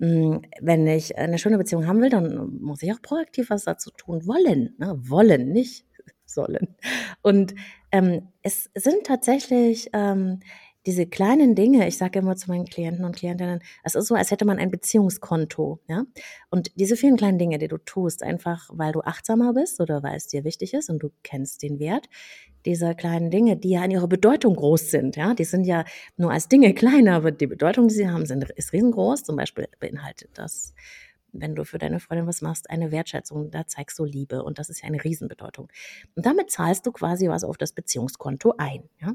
B: hm, wenn ich eine schöne Beziehung haben will, dann muss ich auch proaktiv was dazu tun wollen, ne? wollen, nicht [laughs] sollen. Und ähm, es sind tatsächlich ähm, diese kleinen Dinge, ich sage immer zu meinen Klienten und Klientinnen, es ist so, als hätte man ein Beziehungskonto, ja. Und diese vielen kleinen Dinge, die du tust, einfach weil du achtsamer bist oder weil es dir wichtig ist und du kennst den Wert dieser kleinen Dinge, die ja in ihrer Bedeutung groß sind, ja. Die sind ja nur als Dinge kleiner, aber die Bedeutung, die sie haben, sind, ist riesengroß. Zum Beispiel beinhaltet das wenn du für deine Freundin was machst, eine Wertschätzung, da zeigst du Liebe und das ist ja eine Riesenbedeutung. Und damit zahlst du quasi was auf das Beziehungskonto ein. Ja?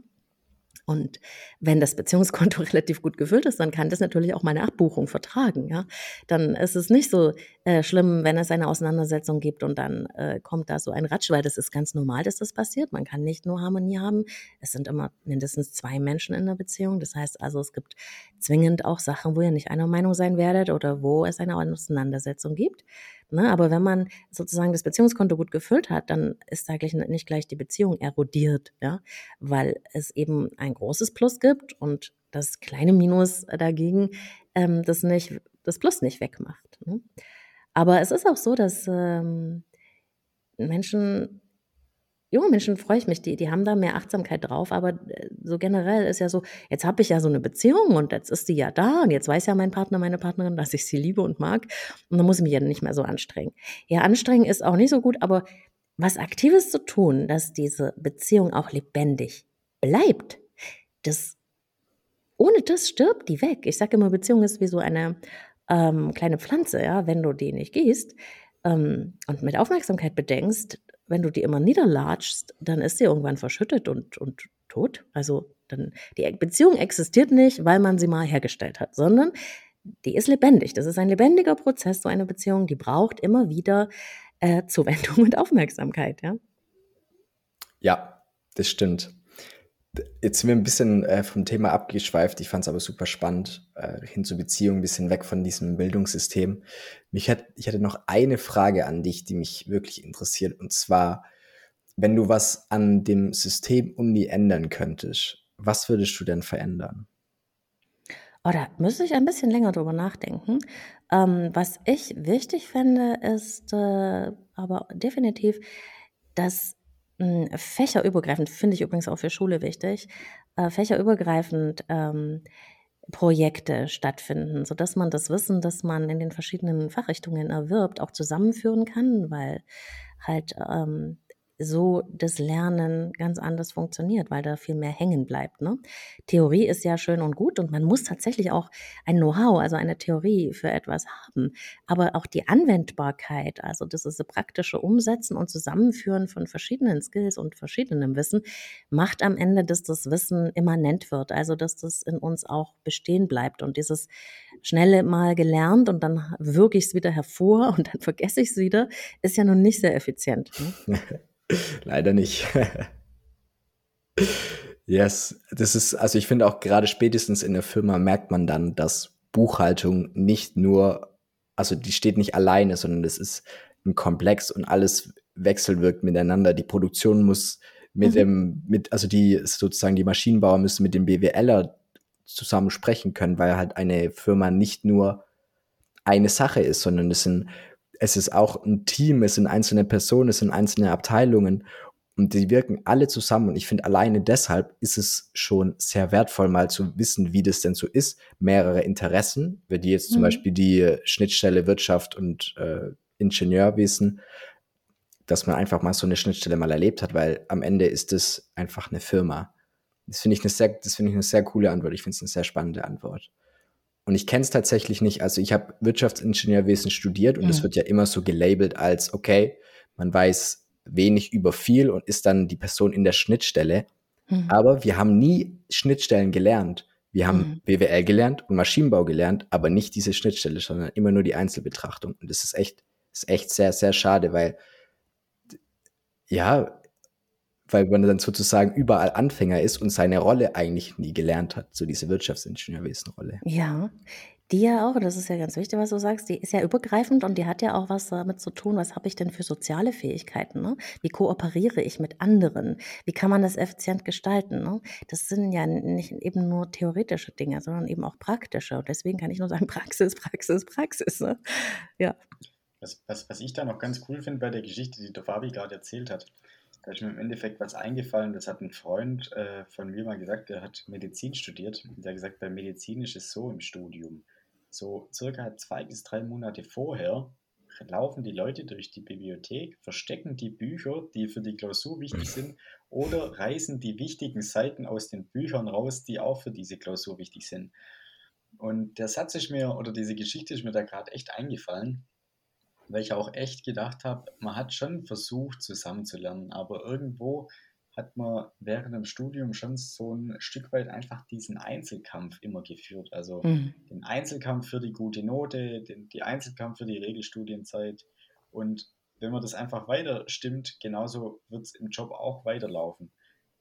B: Und wenn das Beziehungskonto [laughs] relativ gut gefüllt ist, dann kann das natürlich auch meine Abbuchung vertragen. Ja? Dann ist es nicht so äh, schlimm, wenn es eine Auseinandersetzung gibt und dann äh, kommt da so ein Ratsch, weil das ist ganz normal, dass das passiert. Man kann nicht nur Harmonie haben. Es sind immer mindestens zwei Menschen in der Beziehung. Das heißt also, es gibt zwingend auch Sachen, wo ihr nicht einer Meinung sein werdet oder wo es eine Auseinandersetzung gibt. Ne? Aber wenn man sozusagen das Beziehungskonto gut gefüllt hat, dann ist da gleich, nicht gleich die Beziehung erodiert, ja, weil es eben ein großes Plus gibt und das kleine Minus dagegen ähm, das nicht, das Plus nicht wegmacht. Ne? Aber es ist auch so, dass ähm, Menschen junge Menschen freue ich mich, die, die haben da mehr Achtsamkeit drauf, aber äh, so generell ist ja so, jetzt habe ich ja so eine Beziehung und jetzt ist die ja da und jetzt weiß ja mein Partner, meine Partnerin, dass ich sie liebe und mag und dann muss ich mich ja nicht mehr so anstrengen. Ja, anstrengen ist auch nicht so gut, aber was Aktives zu tun, dass diese Beziehung auch lebendig bleibt, das, ohne das stirbt die weg. Ich sage immer, Beziehung ist wie so eine ähm, kleine Pflanze, ja, wenn du die nicht gehst, ähm, und mit Aufmerksamkeit bedenkst, wenn du die immer niederlatschst, dann ist sie irgendwann verschüttet und, und tot. Also dann, die Beziehung existiert nicht, weil man sie mal hergestellt hat, sondern die ist lebendig. Das ist ein lebendiger Prozess, so eine Beziehung, die braucht immer wieder äh, Zuwendung [laughs] und Aufmerksamkeit, ja.
A: Ja, das stimmt. Jetzt sind wir ein bisschen äh, vom Thema abgeschweift. Ich fand es aber super spannend, äh, hin zur Beziehung, ein bisschen weg von diesem Bildungssystem. Mich hat, ich hatte noch eine Frage an dich, die mich wirklich interessiert. Und zwar, wenn du was an dem System Uni ändern könntest, was würdest du denn verändern?
B: Oh, da müsste ich ein bisschen länger drüber nachdenken. Ähm, was ich wichtig fände, ist äh, aber definitiv, dass fächerübergreifend, finde ich übrigens auch für Schule wichtig, äh, fächerübergreifend ähm, Projekte stattfinden, sodass man das Wissen, das man in den verschiedenen Fachrichtungen erwirbt, auch zusammenführen kann, weil halt ähm, so das Lernen ganz anders funktioniert, weil da viel mehr hängen bleibt. Ne? Theorie ist ja schön und gut und man muss tatsächlich auch ein Know-how, also eine Theorie für etwas haben. Aber auch die Anwendbarkeit, also das ist das praktische Umsetzen und Zusammenführen von verschiedenen Skills und verschiedenem Wissen, macht am Ende, dass das Wissen immanent wird, also dass das in uns auch bestehen bleibt. Und dieses schnelle Mal gelernt und dann wirke ich es wieder hervor [laughs] und dann vergesse ich es wieder, ist ja nun nicht sehr effizient. Ne? [laughs]
A: Leider nicht. yes, das ist, also ich finde auch gerade spätestens in der Firma merkt man dann, dass Buchhaltung nicht nur, also die steht nicht alleine, sondern es ist ein Komplex und alles wechselwirkt miteinander. Die Produktion muss mit mhm. dem, mit, also die sozusagen die Maschinenbauer müssen mit dem BWLer zusammen sprechen können, weil halt eine Firma nicht nur eine Sache ist, sondern es sind, es ist auch ein Team, es sind einzelne Personen, es sind einzelne Abteilungen und die wirken alle zusammen. Und ich finde, alleine deshalb ist es schon sehr wertvoll, mal zu wissen, wie das denn so ist. Mehrere Interessen, wie die jetzt zum mhm. Beispiel die Schnittstelle Wirtschaft und äh, Ingenieurwesen, dass man einfach mal so eine Schnittstelle mal erlebt hat, weil am Ende ist es einfach eine Firma. Das finde ich eine sehr, das finde ich eine sehr coole Antwort. Ich finde es eine sehr spannende Antwort. Und ich kenne es tatsächlich nicht. Also ich habe Wirtschaftsingenieurwesen studiert und es mhm. wird ja immer so gelabelt als, okay, man weiß wenig über viel und ist dann die Person in der Schnittstelle. Mhm. Aber wir haben nie Schnittstellen gelernt. Wir haben mhm. BWL gelernt und Maschinenbau gelernt, aber nicht diese Schnittstelle, sondern immer nur die Einzelbetrachtung. Und das ist echt, ist echt sehr, sehr schade, weil ja, weil man dann sozusagen überall Anfänger ist und seine Rolle eigentlich nie gelernt hat, so diese Wirtschaftsingenieurwesen-Rolle.
B: Ja, die ja auch, das ist ja ganz wichtig, was du sagst, die ist ja übergreifend und die hat ja auch was damit zu tun, was habe ich denn für soziale Fähigkeiten? Ne? Wie kooperiere ich mit anderen? Wie kann man das effizient gestalten? Ne? Das sind ja nicht eben nur theoretische Dinge, sondern eben auch praktische. Und deswegen kann ich nur sagen, [laughs] Praxis, Praxis, Praxis. Ne? Ja.
C: Was, was, was ich da noch ganz cool finde bei der Geschichte, die der Fabi gerade erzählt hat, da ist mir im Endeffekt was eingefallen, das hat ein Freund äh, von mir mal gesagt, der hat Medizin studiert. Der hat gesagt, bei Medizin ist es so im Studium. So circa zwei bis drei Monate vorher laufen die Leute durch die Bibliothek, verstecken die Bücher, die für die Klausur wichtig sind, oder reißen die wichtigen Seiten aus den Büchern raus, die auch für diese Klausur wichtig sind. Und der Satz ist mir, oder diese Geschichte ist mir da gerade echt eingefallen weil ich auch echt gedacht habe, man hat schon versucht zusammenzulernen, aber irgendwo hat man während dem Studium schon so ein Stück weit einfach diesen Einzelkampf immer geführt. Also mhm. den Einzelkampf für die gute Note, den die Einzelkampf für die Regelstudienzeit. Und wenn man das einfach weiter stimmt, genauso wird es im Job auch weiterlaufen.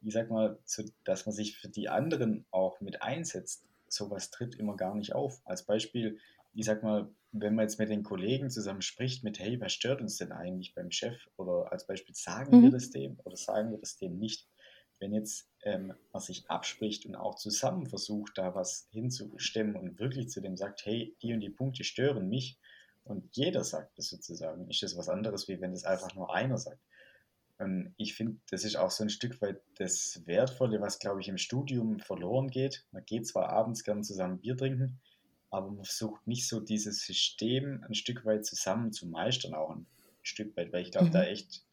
C: Ich sag mal, so, dass man sich für die anderen auch mit einsetzt, sowas tritt immer gar nicht auf. Als Beispiel, ich sag mal, wenn man jetzt mit den Kollegen zusammen spricht, mit, hey, was stört uns denn eigentlich beim Chef? Oder als Beispiel, sagen mhm. wir das dem oder sagen wir das dem nicht? Wenn jetzt ähm, man sich abspricht und auch zusammen versucht, da was hinzustemmen und wirklich zu dem sagt, hey, die und die Punkte stören mich und jeder sagt das sozusagen, ist das was anderes, wie wenn es einfach nur einer sagt. Und ich finde, das ist auch so ein Stück weit das Wertvolle, was, glaube ich, im Studium verloren geht. Man geht zwar abends gern zusammen Bier trinken, aber man versucht nicht so dieses System ein Stück weit zusammen zu meistern, auch ein Stück weit, weil ich glaube, mhm. da echt,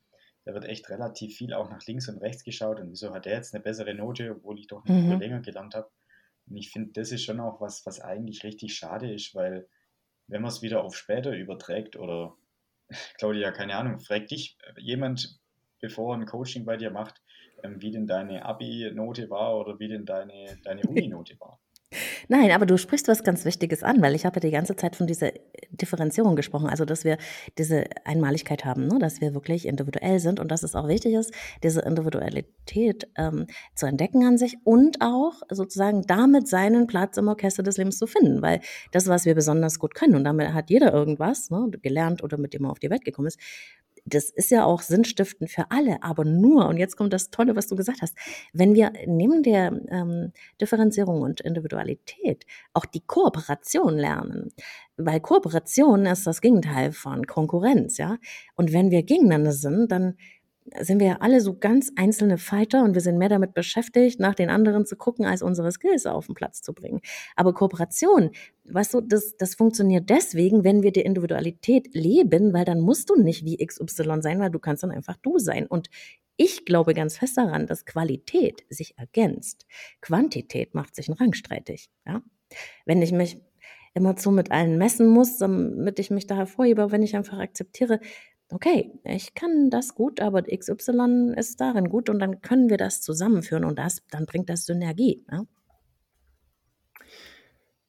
C: da wird echt relativ viel auch nach links und rechts geschaut und wieso hat der jetzt eine bessere Note, obwohl ich doch nicht mhm. länger gelernt habe. Und ich finde, das ist schon auch was, was eigentlich richtig schade ist, weil wenn man es wieder auf später überträgt oder [laughs] Claudia, keine Ahnung, fragt dich jemand, bevor ein Coaching bei dir macht, ähm, wie denn deine Abi-Note war oder wie denn deine, deine [laughs] Uni-Note war.
B: Nein, aber du sprichst was ganz Wichtiges an, weil ich habe ja die ganze Zeit von dieser Differenzierung gesprochen, also dass wir diese Einmaligkeit haben, ne? dass wir wirklich individuell sind und dass es auch wichtig ist, diese Individualität ähm, zu entdecken an sich und auch sozusagen damit seinen Platz im Orchester des Lebens zu finden, weil das, was wir besonders gut können und damit hat jeder irgendwas ne, gelernt oder mit dem er auf die Welt gekommen ist, das ist ja auch sinnstiftend für alle, aber nur, und jetzt kommt das Tolle, was du gesagt hast, wenn wir neben der ähm, Differenzierung und Individualität auch die Kooperation lernen, weil Kooperation ist das Gegenteil von Konkurrenz, ja. Und wenn wir gegeneinander sind, dann sind wir ja alle so ganz einzelne Fighter und wir sind mehr damit beschäftigt, nach den anderen zu gucken, als unsere Skills auf den Platz zu bringen. Aber Kooperation, weißt du, das, das funktioniert deswegen, wenn wir die Individualität leben, weil dann musst du nicht wie XY sein, weil du kannst dann einfach du sein. Und ich glaube ganz fest daran, dass Qualität sich ergänzt. Quantität macht sich einen Rang streitig. Ja? Wenn ich mich immer so mit allen messen muss, damit ich mich da hervorhebe, wenn ich einfach akzeptiere, okay, ich kann das gut, aber XY ist darin gut und dann können wir das zusammenführen und das, dann bringt das Synergie. Ne?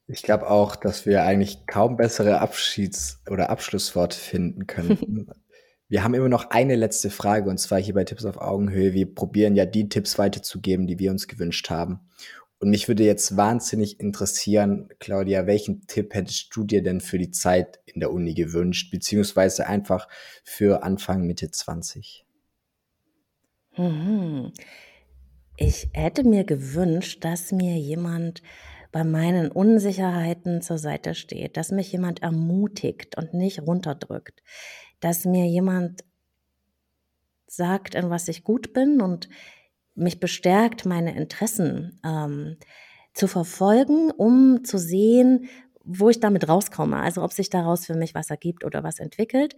A: Ich glaube auch, dass wir eigentlich kaum bessere Abschieds- oder Abschlussworte finden können. [laughs] wir haben immer noch eine letzte Frage und zwar hier bei Tipps auf Augenhöhe. Wir probieren ja die Tipps weiterzugeben, die wir uns gewünscht haben. Und mich würde jetzt wahnsinnig interessieren, Claudia, welchen Tipp hättest du dir denn für die Zeit in der Uni gewünscht, beziehungsweise einfach für Anfang, Mitte 20?
B: Mhm. Ich hätte mir gewünscht, dass mir jemand bei meinen Unsicherheiten zur Seite steht, dass mich jemand ermutigt und nicht runterdrückt, dass mir jemand sagt, in was ich gut bin und mich bestärkt, meine Interessen ähm, zu verfolgen, um zu sehen, wo ich damit rauskomme. Also ob sich daraus für mich was ergibt oder was entwickelt.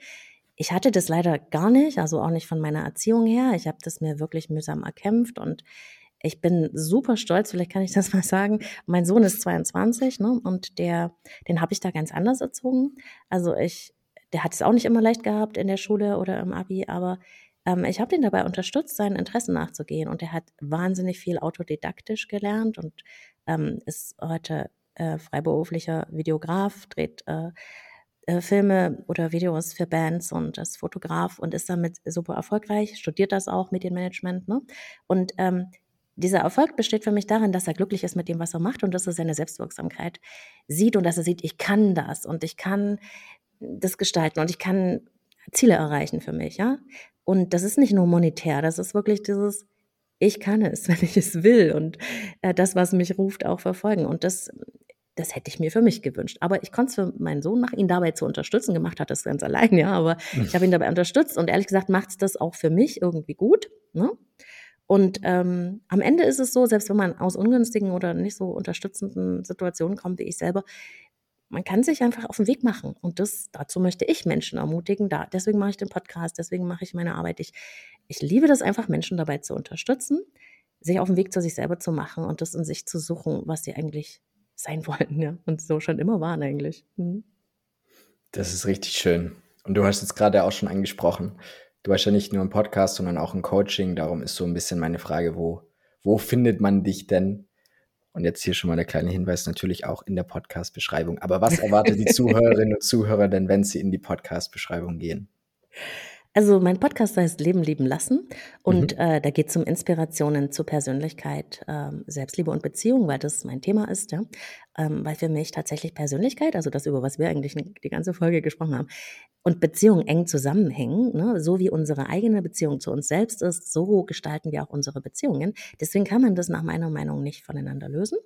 B: Ich hatte das leider gar nicht, also auch nicht von meiner Erziehung her. Ich habe das mir wirklich mühsam erkämpft und ich bin super stolz, vielleicht kann ich das [laughs] mal sagen. Mein Sohn ist 22 ne, und der, den habe ich da ganz anders erzogen. Also ich, der hat es auch nicht immer leicht gehabt in der Schule oder im Abi, aber ähm, ich habe ihn dabei unterstützt, seinen Interessen nachzugehen und er hat wahnsinnig viel autodidaktisch gelernt und ähm, ist heute äh, freiberuflicher Videograf, dreht äh, äh, Filme oder Videos für Bands und ist Fotograf und ist damit super erfolgreich, studiert das auch, Medienmanagement. Ne? Und ähm, dieser Erfolg besteht für mich darin, dass er glücklich ist mit dem, was er macht und dass er seine Selbstwirksamkeit sieht und dass er sieht, ich kann das und ich kann das gestalten und ich kann Ziele erreichen für mich, ja. Und das ist nicht nur monetär, das ist wirklich dieses, ich kann es, [laughs] wenn ich es will und äh, das, was mich ruft, auch verfolgen. Und das, das hätte ich mir für mich gewünscht. Aber ich konnte es für meinen Sohn nach ihn dabei zu unterstützen, gemacht hat das ganz allein, ja, aber ich habe ihn dabei unterstützt und ehrlich gesagt macht es das auch für mich irgendwie gut. Ne? Und ähm, am Ende ist es so, selbst wenn man aus ungünstigen oder nicht so unterstützenden Situationen kommt wie ich selber, man kann sich einfach auf den Weg machen. Und das, dazu möchte ich Menschen ermutigen. Da, deswegen mache ich den Podcast, deswegen mache ich meine Arbeit. Ich, ich liebe das einfach, Menschen dabei zu unterstützen, sich auf den Weg zu sich selber zu machen und das in sich zu suchen, was sie eigentlich sein [laughs] wollen, ja. Und so schon immer waren eigentlich. Mhm.
A: Das ist richtig schön. Und du hast jetzt gerade auch schon angesprochen, du hast ja nicht nur einen Podcast, sondern auch ein Coaching. Darum ist so ein bisschen meine Frage, wo, wo findet man dich denn? Und jetzt hier schon mal der kleine Hinweis natürlich auch in der Podcast-Beschreibung. Aber was erwartet die Zuhörerinnen und Zuhörer denn, wenn sie in die Podcast-Beschreibung gehen?
B: Also mein Podcast heißt Leben lieben lassen und mhm. äh, da geht es um Inspirationen zur Persönlichkeit, ähm, Selbstliebe und Beziehung, weil das mein Thema ist, ja. Ähm, weil für mich tatsächlich Persönlichkeit, also das, über was wir eigentlich die ganze Folge gesprochen haben, und Beziehung eng zusammenhängen, ne? so wie unsere eigene Beziehung zu uns selbst ist, so gestalten wir auch unsere Beziehungen. Deswegen kann man das nach meiner Meinung nicht voneinander lösen.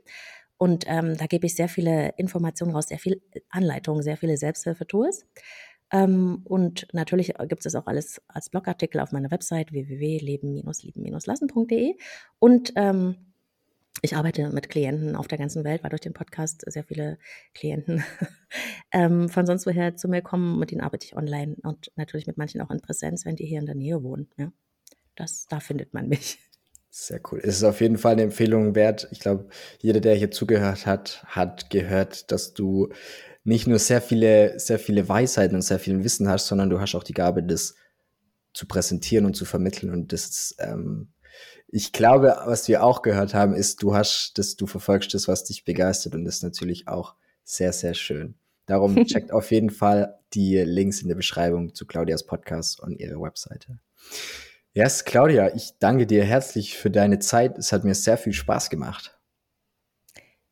B: Und ähm, da gebe ich sehr viele Informationen raus, sehr viel Anleitungen, sehr viele Selbsthilfetools. Ähm, und natürlich gibt es auch alles als Blogartikel auf meiner Website www.leben-lieben-lassen.de. Und ähm, ich arbeite mit Klienten auf der ganzen Welt, weil durch den Podcast sehr viele Klienten [laughs] ähm, von sonst woher zu mir kommen. Mit denen arbeite ich online und natürlich mit manchen auch in Präsenz, wenn die hier in der Nähe wohnen. Ja. Das, da findet man mich. [laughs]
A: Sehr cool. Es ist auf jeden Fall eine Empfehlung wert. Ich glaube, jeder, der hier zugehört hat, hat gehört, dass du nicht nur sehr viele, sehr viele Weisheiten und sehr viel Wissen hast, sondern du hast auch die Gabe, das zu präsentieren und zu vermitteln. Und das, ähm, ich glaube, was wir auch gehört haben, ist, du hast das, du verfolgst das, was dich begeistert und das ist natürlich auch sehr, sehr schön. Darum [laughs] checkt auf jeden Fall die Links in der Beschreibung zu Claudias Podcast und ihre Webseite. Yes, Claudia, ich danke dir herzlich für deine Zeit. Es hat mir sehr viel Spaß gemacht.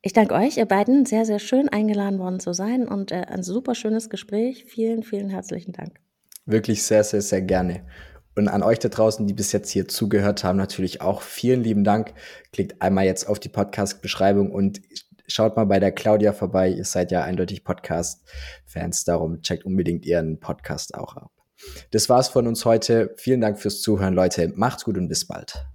B: Ich danke euch, ihr beiden, sehr, sehr schön eingeladen worden zu sein und äh, ein super schönes Gespräch. Vielen, vielen herzlichen Dank.
A: Wirklich sehr, sehr, sehr gerne. Und an euch da draußen, die bis jetzt hier zugehört haben, natürlich auch vielen lieben Dank. Klickt einmal jetzt auf die Podcast-Beschreibung und schaut mal bei der Claudia vorbei. Ihr seid ja eindeutig Podcast-Fans, darum checkt unbedingt ihren Podcast auch ab. Das war's von uns heute. Vielen Dank fürs Zuhören, Leute. Macht's gut und bis bald.